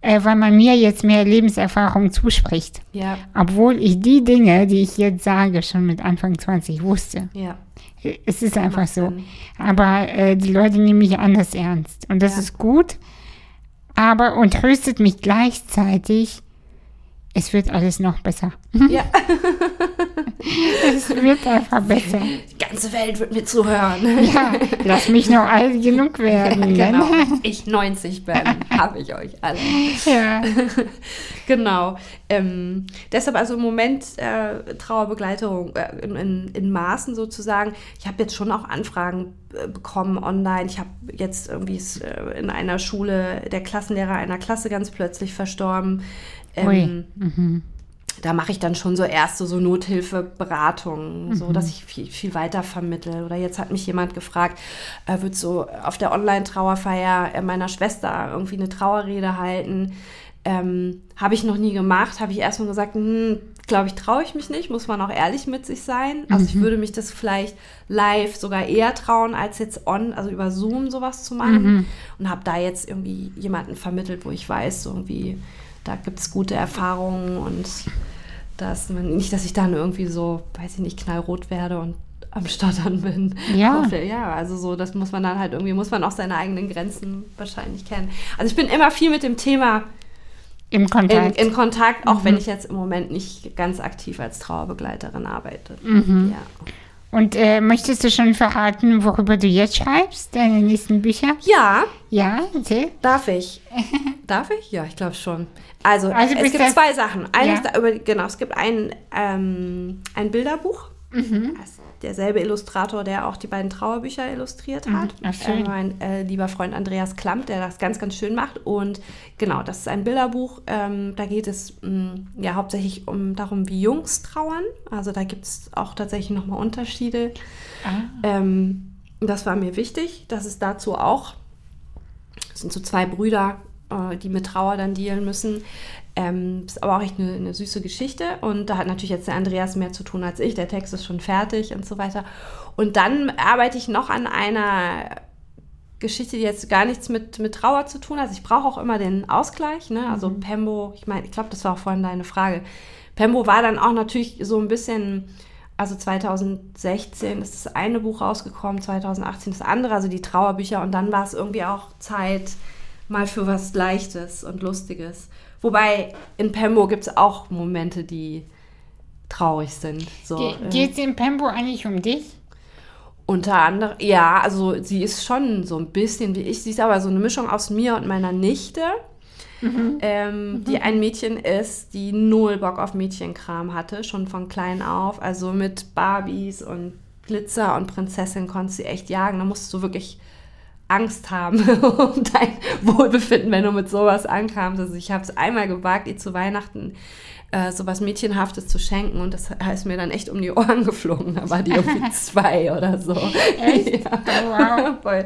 äh, weil man mir jetzt mehr Lebenserfahrung zuspricht. Ja. Obwohl ich die Dinge, die ich jetzt sage, schon mit Anfang 20 wusste. Ja. Es ist einfach so. Aber äh, die Leute nehmen mich anders ernst. Und das ist gut. Aber und tröstet mich gleichzeitig, es wird alles noch besser. Ja. (laughs) es wird einfach besser. Die ganze Welt wird mir zuhören. Ja, lass mich noch alt genug werden. Ne? genau. Ich 90 bin, habe ich euch alle. Ja. (laughs) genau. Ähm, deshalb also im Moment äh, Trauerbegleitung äh, in, in, in, Maßen sozusagen. Ich habe jetzt schon auch Anfragen bekommen online. Ich habe jetzt irgendwie äh, in einer Schule der Klassenlehrer einer Klasse ganz plötzlich verstorben. Ähm, mhm. Da mache ich dann schon so erste so Nothilfeberatungen, mhm. so dass ich viel, viel weiter vermittle. Oder jetzt hat mich jemand gefragt, er wird so auf der Online-Trauerfeier meiner Schwester irgendwie eine Trauerrede halten. Ähm, habe ich noch nie gemacht, habe ich erstmal gesagt, hm, glaube ich, traue ich mich nicht, muss man auch ehrlich mit sich sein. Also mhm. ich würde mich das vielleicht live sogar eher trauen, als jetzt on, also über Zoom sowas zu machen. Mhm. Und habe da jetzt irgendwie jemanden vermittelt, wo ich weiß, irgendwie, da gibt es gute Erfahrungen und dass man, nicht, dass ich dann irgendwie so, weiß ich nicht, knallrot werde und am Stottern bin. Ja. ja, also so, das muss man dann halt irgendwie, muss man auch seine eigenen Grenzen wahrscheinlich kennen. Also ich bin immer viel mit dem Thema in Kontakt. In, in Kontakt, auch mhm. wenn ich jetzt im Moment nicht ganz aktiv als Trauerbegleiterin arbeite. Mhm. Ja. Und äh, möchtest du schon verraten, worüber du jetzt schreibst, deine nächsten Bücher? Ja. Ja, erzähl. Darf ich? (laughs) Darf ich? Ja, ich glaube schon. Also, also es gibt zwei Sachen. Eines, ja. über, genau, es gibt ein, ähm, ein Bilderbuch. Mhm. derselbe Illustrator, der auch die beiden Trauerbücher illustriert hat. Mhm. Ach, äh, mein äh, lieber Freund Andreas Klamp, der das ganz, ganz schön macht. Und genau, das ist ein Bilderbuch. Ähm, da geht es mh, mm, ja hauptsächlich um darum, wie Jungs trauern. Also da gibt es auch tatsächlich nochmal Unterschiede. Ah. Ähm, das war mir wichtig, dass es dazu auch, es sind so zwei Brüder, äh, die mit Trauer dann dealen müssen. Ähm, ist aber auch echt eine, eine, süße Geschichte und da hat natürlich jetzt der Andreas mehr zu tun als ich. Der Text ist schon fertig und so weiter. Und dann arbeite ich noch an einer Geschichte, die jetzt gar nichts mit, mit Trauer zu tun hat. Also ich brauche auch immer den Ausgleich. Ne? Also mhm. Pembo, ich meine, ich glaube, das war auch vorhin deine Frage. Pembo war dann auch natürlich so ein bisschen, also 2016 ist das eine Buch rausgekommen, 2018 das andere, also die Trauerbücher. Und dann war es irgendwie auch Zeit mal für was Leichtes und Lustiges. Wobei in Pembo gibt es auch Momente, die traurig sind. So, Ge äh. Geht es in Pembo eigentlich um dich? Unter anderem, ja, also sie ist schon so ein bisschen wie ich. Sie ist aber so eine Mischung aus mir und meiner Nichte, mhm. Ähm, mhm. die ein Mädchen ist, die null Bock auf Mädchenkram hatte, schon von klein auf. Also mit Barbies und Glitzer und Prinzessin konntest sie echt jagen. Da musst du wirklich Angst haben (laughs) um dein Wohlbefinden, wenn du mit sowas ankamst. Also ich habe es einmal gewagt, ihr zu Weihnachten äh, so was Mädchenhaftes zu schenken. Und das ist mir dann echt um die Ohren (laughs) geflogen. Da war die irgendwie (laughs) zwei oder so. Echt? Ja. Oh, wow.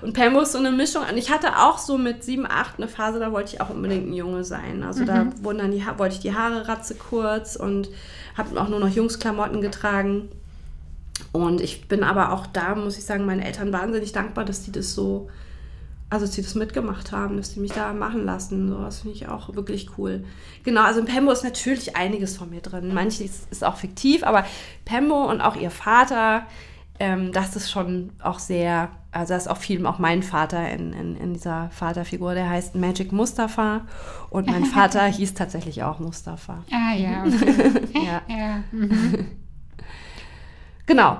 Und Pambo ist so eine Mischung. Und ich hatte auch so mit sieben, acht eine Phase, da wollte ich auch unbedingt ein Junge sein. Also da wurden dann die, wollte ich die Haare ratze kurz und habe auch nur noch Jungsklamotten getragen. Und ich bin aber auch da, muss ich sagen, meinen Eltern wahnsinnig dankbar, dass die das so, also dass die das mitgemacht haben, dass die mich da machen lassen. So, das finde ich auch wirklich cool. Genau, also in Pembo ist natürlich einiges von mir drin. Manches ist auch fiktiv, aber Pembo und auch ihr Vater, ähm, das ist schon auch sehr, also da ist auch viel auch mein Vater in, in, in dieser Vaterfigur, der heißt Magic Mustafa und mein (laughs) Vater hieß tatsächlich auch Mustafa. Ah ja, okay. (laughs) Ja. ja. mhm. Genau.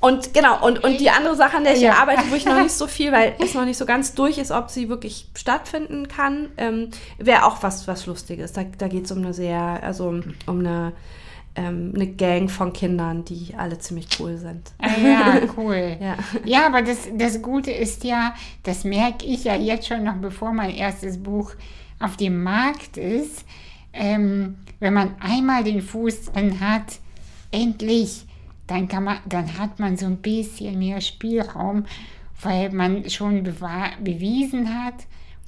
Und genau, und, und die andere Sache, an der ich Ja. arbeite, wo ich noch nicht (laughs) so viel, weil es noch nicht so ganz durch ist, ob sie wirklich stattfinden kann, ähm, wäre auch was, was Lustiges. Da, da geht es um eine sehr, also um, um eine, ähm, eine Gang von Kindern, die alle ziemlich cool sind. Ah, ja, (laughs) cool. Ja. Ja, aber das, das Gute ist ja, das merke ich ja jetzt schon noch, bevor mein erstes Buch auf dem Markt ist, ähm, wenn man einmal den Fuß drin hat, endlich, dann, kann man, dann hat man so ein bisschen mehr Spielraum, weil man schon bewiesen hat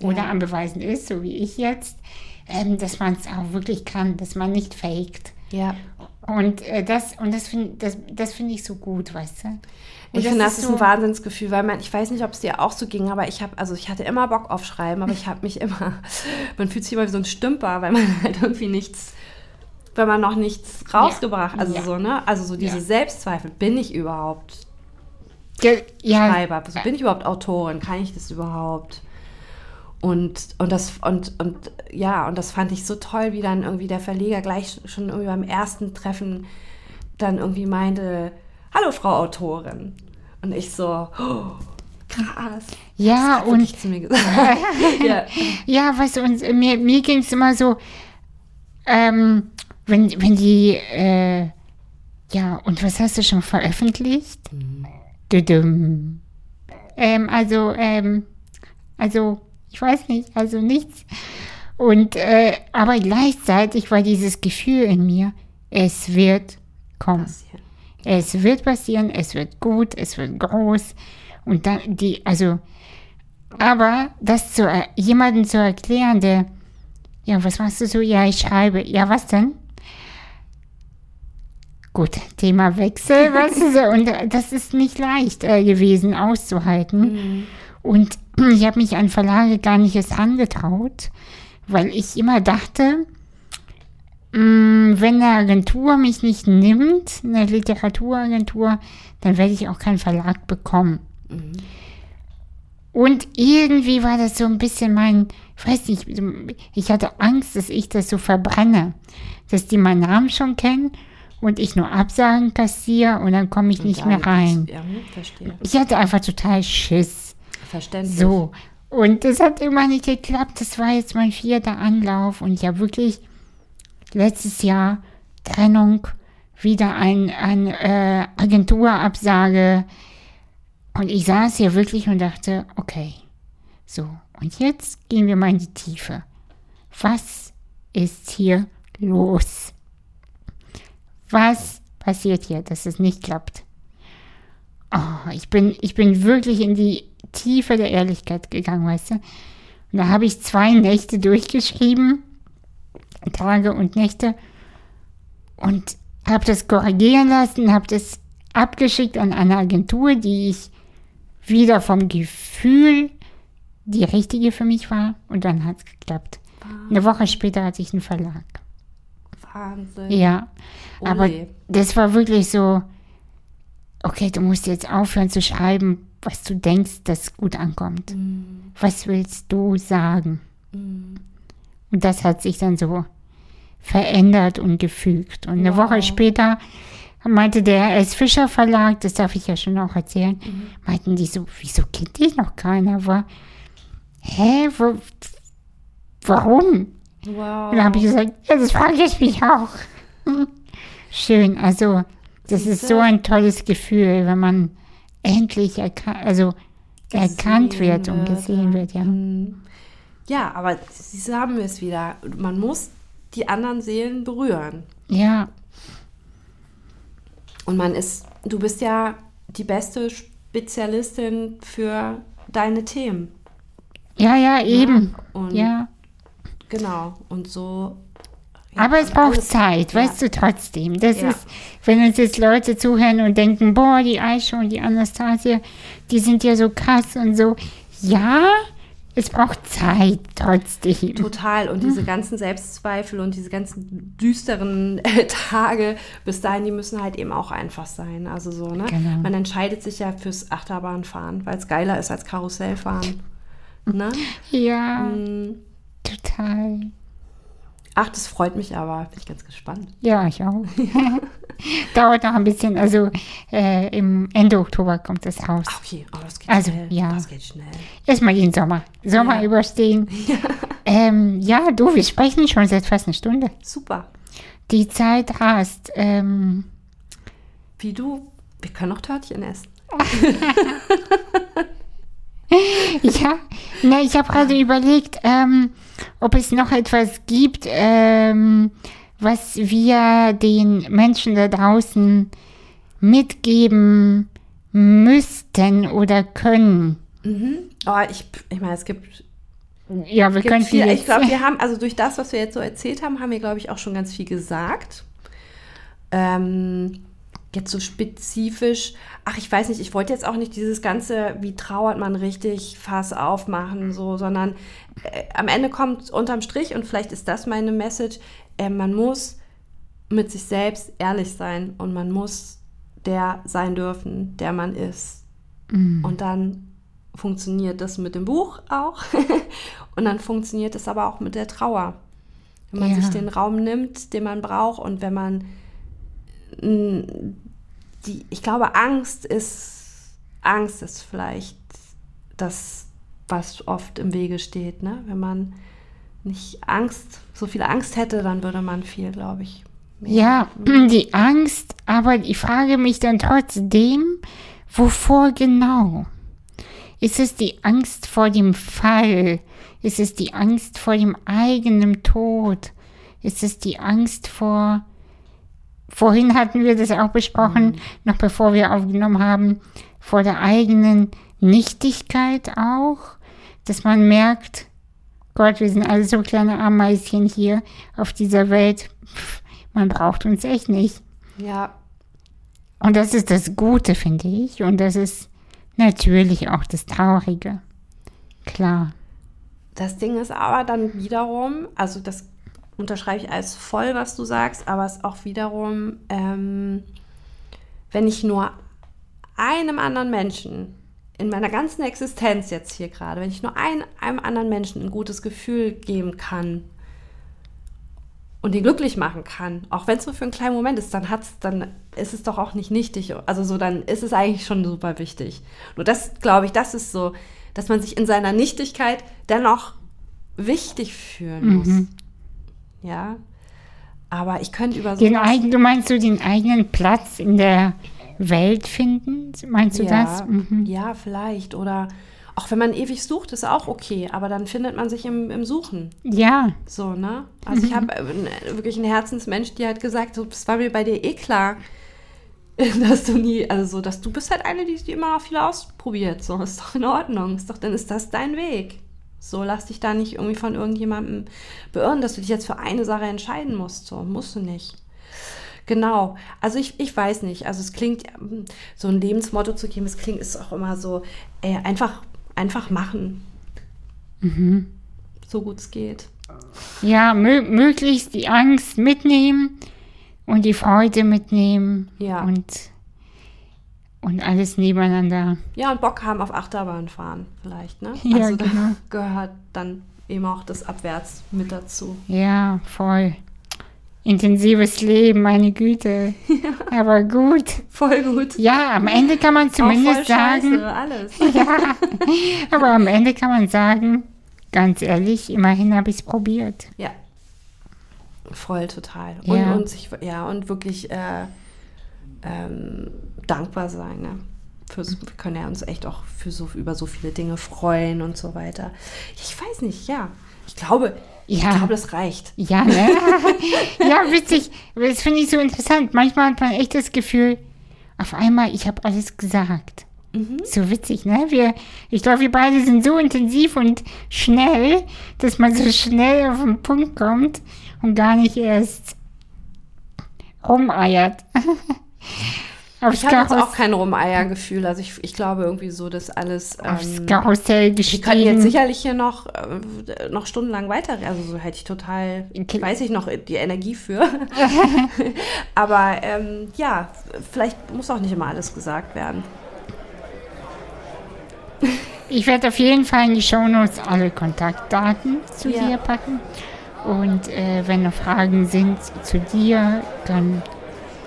oder Ja. am Beweisen ist, so wie ich jetzt, ähm, dass man es auch wirklich kann, dass man nicht faked. Ja. Und äh, das, und das finde das, das find ich so gut, weißt du? Und Ich finde, das ist so, ein Wahnsinnsgefühl, weil man, ich weiß nicht, ob es dir auch so ging, aber ich habe, also ich hatte immer Bock auf Schreiben, aber ich habe mich immer, (laughs) man fühlt sich immer wie so ein Stümper, weil man (laughs) halt irgendwie nichts, weil man noch nichts rausgebracht, also Ja. so, ne? Also so diese Ja. Selbstzweifel, bin ich überhaupt ja, Schreiber? Also bin ich überhaupt Autorin? Kann ich das überhaupt? Und, und das und, und ja, und das fand ich so toll, wie dann irgendwie der Verleger gleich schon irgendwie beim ersten Treffen dann irgendwie meinte, hallo Frau Autorin. Und ich so, oh, krass. ja und wirklich zu mir gesagt. (laughs) ja. (laughs) ja, weißt du, und mir, mir ging es immer so, ähm, wenn, wenn die, äh, ja, und was hast du schon veröffentlicht? Düdüm. Ähm, also, ähm, also, ich weiß nicht, also nichts. Und, äh, aber gleichzeitig war dieses Gefühl in mir, es wird kommen. Passieren. Es wird passieren, es wird gut, es wird groß. Und dann die, also, aber das zu er- jemandem zu erklären, der, ja, was machst du so? Ja, ich schreibe. Ja, was denn? Gut, Thema Wechsel, (laughs) weißt du so. Und äh, das ist nicht leicht äh, gewesen auszuhalten. Und (clears throat) ich habe mich an Verlage gar nicht erst angetraut, weil ich immer dachte, mh, wenn eine Agentur mich nicht nimmt, eine Literaturagentur, dann werde ich auch keinen Verlag bekommen. Und irgendwie war das so ein bisschen mein, ich weiß nicht, ich hatte Angst, dass ich das so verbrenne, dass die meinen Namen schon kennen und ich nur Absagen kassiere und dann komme ich nicht Ja, mehr rein. Ja, hm, verstehe. Ich hatte einfach total Schiss. Verständlich. So. Und das hat immer nicht geklappt. Das war jetzt mein vierter Anlauf und ja wirklich letztes Jahr Trennung, wieder ein, ein äh, Agenturabsage. Und ich saß hier wirklich und dachte, okay, so, und jetzt gehen wir mal in die Tiefe. Was ist hier los? Was passiert hier, dass es nicht klappt? Oh, ich bin, ich bin wirklich in die Tiefe der Ehrlichkeit gegangen, weißt du? Und da habe ich zwei Nächte durchgeschrieben, Tage und Nächte, und habe das korrigieren lassen, habe das abgeschickt an eine Agentur, die ich wieder vom Gefühl die richtige für mich war. Und dann hat es geklappt. Eine Woche später hatte ich einen Verlag. Wahnsinn. Ja, aber Ole. das war wirklich so, okay, du musst jetzt aufhören zu schreiben, was du denkst, das gut ankommt. Was willst du sagen? Und das hat sich dann so verändert und gefügt. Und eine Wow. Woche später meinte der S. Fischer Verlag, das darf ich ja schon auch erzählen, meinten die so, wieso kennt dich noch keiner? War, hä, wo, warum? Wow. Und dann habe ich gesagt, ja, das frage ich mich auch. Schön, also das ist so ein tolles Gefühl, wenn man endlich erka also erkannt wird und gesehen wird, ja. Mhm. Ja, aber Sie haben wir es wieder. Man muss die anderen Seelen berühren. Ja, Und man ist, du bist ja die beste Spezialistin für deine Themen. ja, ja, eben. Und Ja. Genau. Und so. ja, Aber es braucht alles- Zeit, ja. weißt du trotzdem. Das Ja. ist, wenn uns jetzt Leute zuhören und denken, boah, die Aisha und die Anastasia, die sind ja so krass und so. Ja, es braucht Zeit trotzdem. Total. Und diese ganzen Selbstzweifel und diese ganzen düsteren äh, Tage bis dahin, die müssen halt eben auch einfach sein. Also so, ne? Genau. Man entscheidet sich ja fürs Achterbahnfahren, weil es geiler ist als Karussellfahren. Ne? Ja, Mm. Total. Ach, das freut mich aber. Bin ich ganz gespannt. Ja, ich auch. (laughs) Dauert noch ein bisschen. Also äh, im Ende Oktober kommt das raus. Ach, okay. Oh, das geht Also, schnell. ja. Das geht schnell. Erstmal den Sommer. Sommer Ja. überstehen. (laughs) Ähm, ja, du, wir sprechen schon seit fast einer Stunde. Super. Die Zeit rast. Ähm, Wie du. Wir können noch Törtchen essen. (laughs) ja, na, ich habe gerade überlegt, ähm, ob es noch etwas gibt, ähm, was wir den Menschen da draußen mitgeben müssten oder können. Oh, ich, ich meine, es gibt Ja, wir gibt können viel, ich glaube, wir (laughs) haben, also durch das, was wir jetzt so erzählt haben, haben wir, glaube ich, auch schon ganz viel gesagt. Ähm, jetzt so spezifisch, ach, ich weiß nicht, ich wollte jetzt auch nicht dieses ganze, wie trauert man richtig, Fass aufmachen, so, sondern äh, am Ende kommt unterm Strich, und vielleicht ist das meine Message, äh, man muss mit sich selbst ehrlich sein und man muss der sein dürfen, der man ist. Und dann funktioniert das mit dem Buch auch. (laughs) und dann funktioniert es aber auch mit der Trauer. Wenn man Ja. sich den Raum nimmt, den man braucht und wenn man die, ich glaube, Angst ist, Angst ist vielleicht das, was oft im Wege steht. Ne? Wenn man nicht Angst, so viel Angst hätte, dann würde man viel, glaube ich. mehr- Ja, die Angst, aber ich frage mich dann trotzdem, wovor genau? Ist es die Angst vor dem Fall? Ist es die Angst vor dem eigenen Tod? Ist es die Angst vor... Vorhin hatten wir das auch besprochen, noch bevor wir aufgenommen haben, vor der eigenen Nichtigkeit auch, dass man merkt, Gott, wir sind alle so kleine Ameischen hier auf dieser Welt. Pff, man braucht uns echt nicht. Ja, Und das ist das Gute, finde ich. Und das ist natürlich auch das Traurige. Klar. Das Ding ist aber dann wiederum, also das unterschreibe ich als voll, was du sagst, aber es ist auch wiederum, ähm, wenn ich nur einem anderen Menschen in meiner ganzen Existenz jetzt hier gerade, wenn ich nur ein, einem anderen Menschen ein gutes Gefühl geben kann und ihn glücklich machen kann, auch wenn es nur für einen kleinen Moment ist, dann hat's, dann ist es doch auch nicht nichtig. Also so, dann ist es eigentlich schon super wichtig. Nur das, glaube ich, das ist so, dass man sich in seiner Nichtigkeit dennoch wichtig fühlen muss. Mhm. Ja. Aber ich könnte über so Den eigen, du meinst so den eigenen Platz in der Welt finden? Meinst du ja, das? Mhm. ja, vielleicht. Oder auch wenn man ewig sucht, ist auch okay. Aber dann findet man sich im, im Suchen. Ja, So, ne? Also ich habe äh, wirklich einen Herzensmensch, die hat gesagt, so, das war mir bei dir eh klar, (laughs) dass du nie, also so, dass du bist halt eine, die, die immer viel ausprobiert. So, ist doch in Ordnung. Ist doch, dann ist das dein Weg. So, lass dich da nicht irgendwie von irgendjemandem beirren, dass du dich jetzt für eine Sache entscheiden musst. So, musst du nicht. Genau. Also ich, ich weiß nicht. Also es klingt, so ein Lebensmotto zu geben, es klingt, ist auch immer so, ey, einfach, einfach machen. So gut es geht. ja, mö möglichst die Angst mitnehmen und die Freude mitnehmen Ja. und, und alles nebeneinander. Ja, und Bock haben auf Achterbahn fahren vielleicht, ne? Ja, also da genau. (laughs) gehört dann eben auch das Abwärts mit dazu. Ja, voll. Intensives Leben, meine Güte. (laughs) Aber gut. Voll gut. Ja, am Ende kann man zumindest sagen, scheiße, alles. (laughs) ja, aber am Ende kann man sagen, ganz ehrlich, immerhin habe ich es probiert. Ja. Voll total. Und, Ja. und sich, ja, und wirklich äh, ähm, dankbar sein, ne? Fürs, wir können ja uns echt auch für so, über so viele Dinge freuen und so weiter. Ich weiß nicht, ja. Ich glaube, Ja. Ich glaube, das reicht. Ja, ne? (laughs) ja, witzig. Das finde ich so interessant. Manchmal hat man echt das Gefühl, auf einmal, ich habe alles gesagt. So witzig, ne? Wir, ich glaube, wir beide sind so intensiv und schnell, dass man so schnell auf den Punkt kommt und gar nicht erst rumeiert. (laughs) Ich habe jetzt auch kein Rumeiergefühl. Also ich, ich glaube irgendwie so, dass alles. Ähm, wir können jetzt sicherlich hier noch, äh, noch stundenlang weiter. Also so hätte ich total, Okay. weiß ich noch, die Energie für. (laughs) Aber ähm, ja, vielleicht muss auch nicht immer alles gesagt werden. Ich werde auf jeden Fall in die Shownotes alle Kontaktdaten zu Ja. dir packen. Und äh, wenn noch Fragen sind zu dir, dann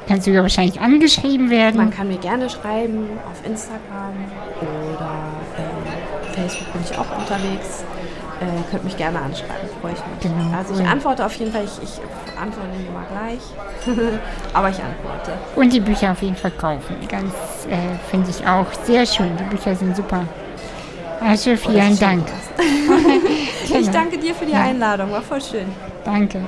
kannst du ja wahrscheinlich angeschrieben werden. Man kann mir gerne schreiben auf Instagram oder ähm, Facebook bin ich auch unterwegs. Äh, könnt mich gerne anschreiben, freue ich mich. Genau, Also ich antworte auf jeden Fall, ich, ich antworte nicht immer gleich, (laughs) aber ich antworte. Und die Bücher auf jeden Fall kaufen. Ganz, äh, finde ich auch sehr schön. Die Bücher sind super. Also vielen dass du Dank. (laughs) (laughs) Ich danke dir für die Einladung, war voll schön. Danke.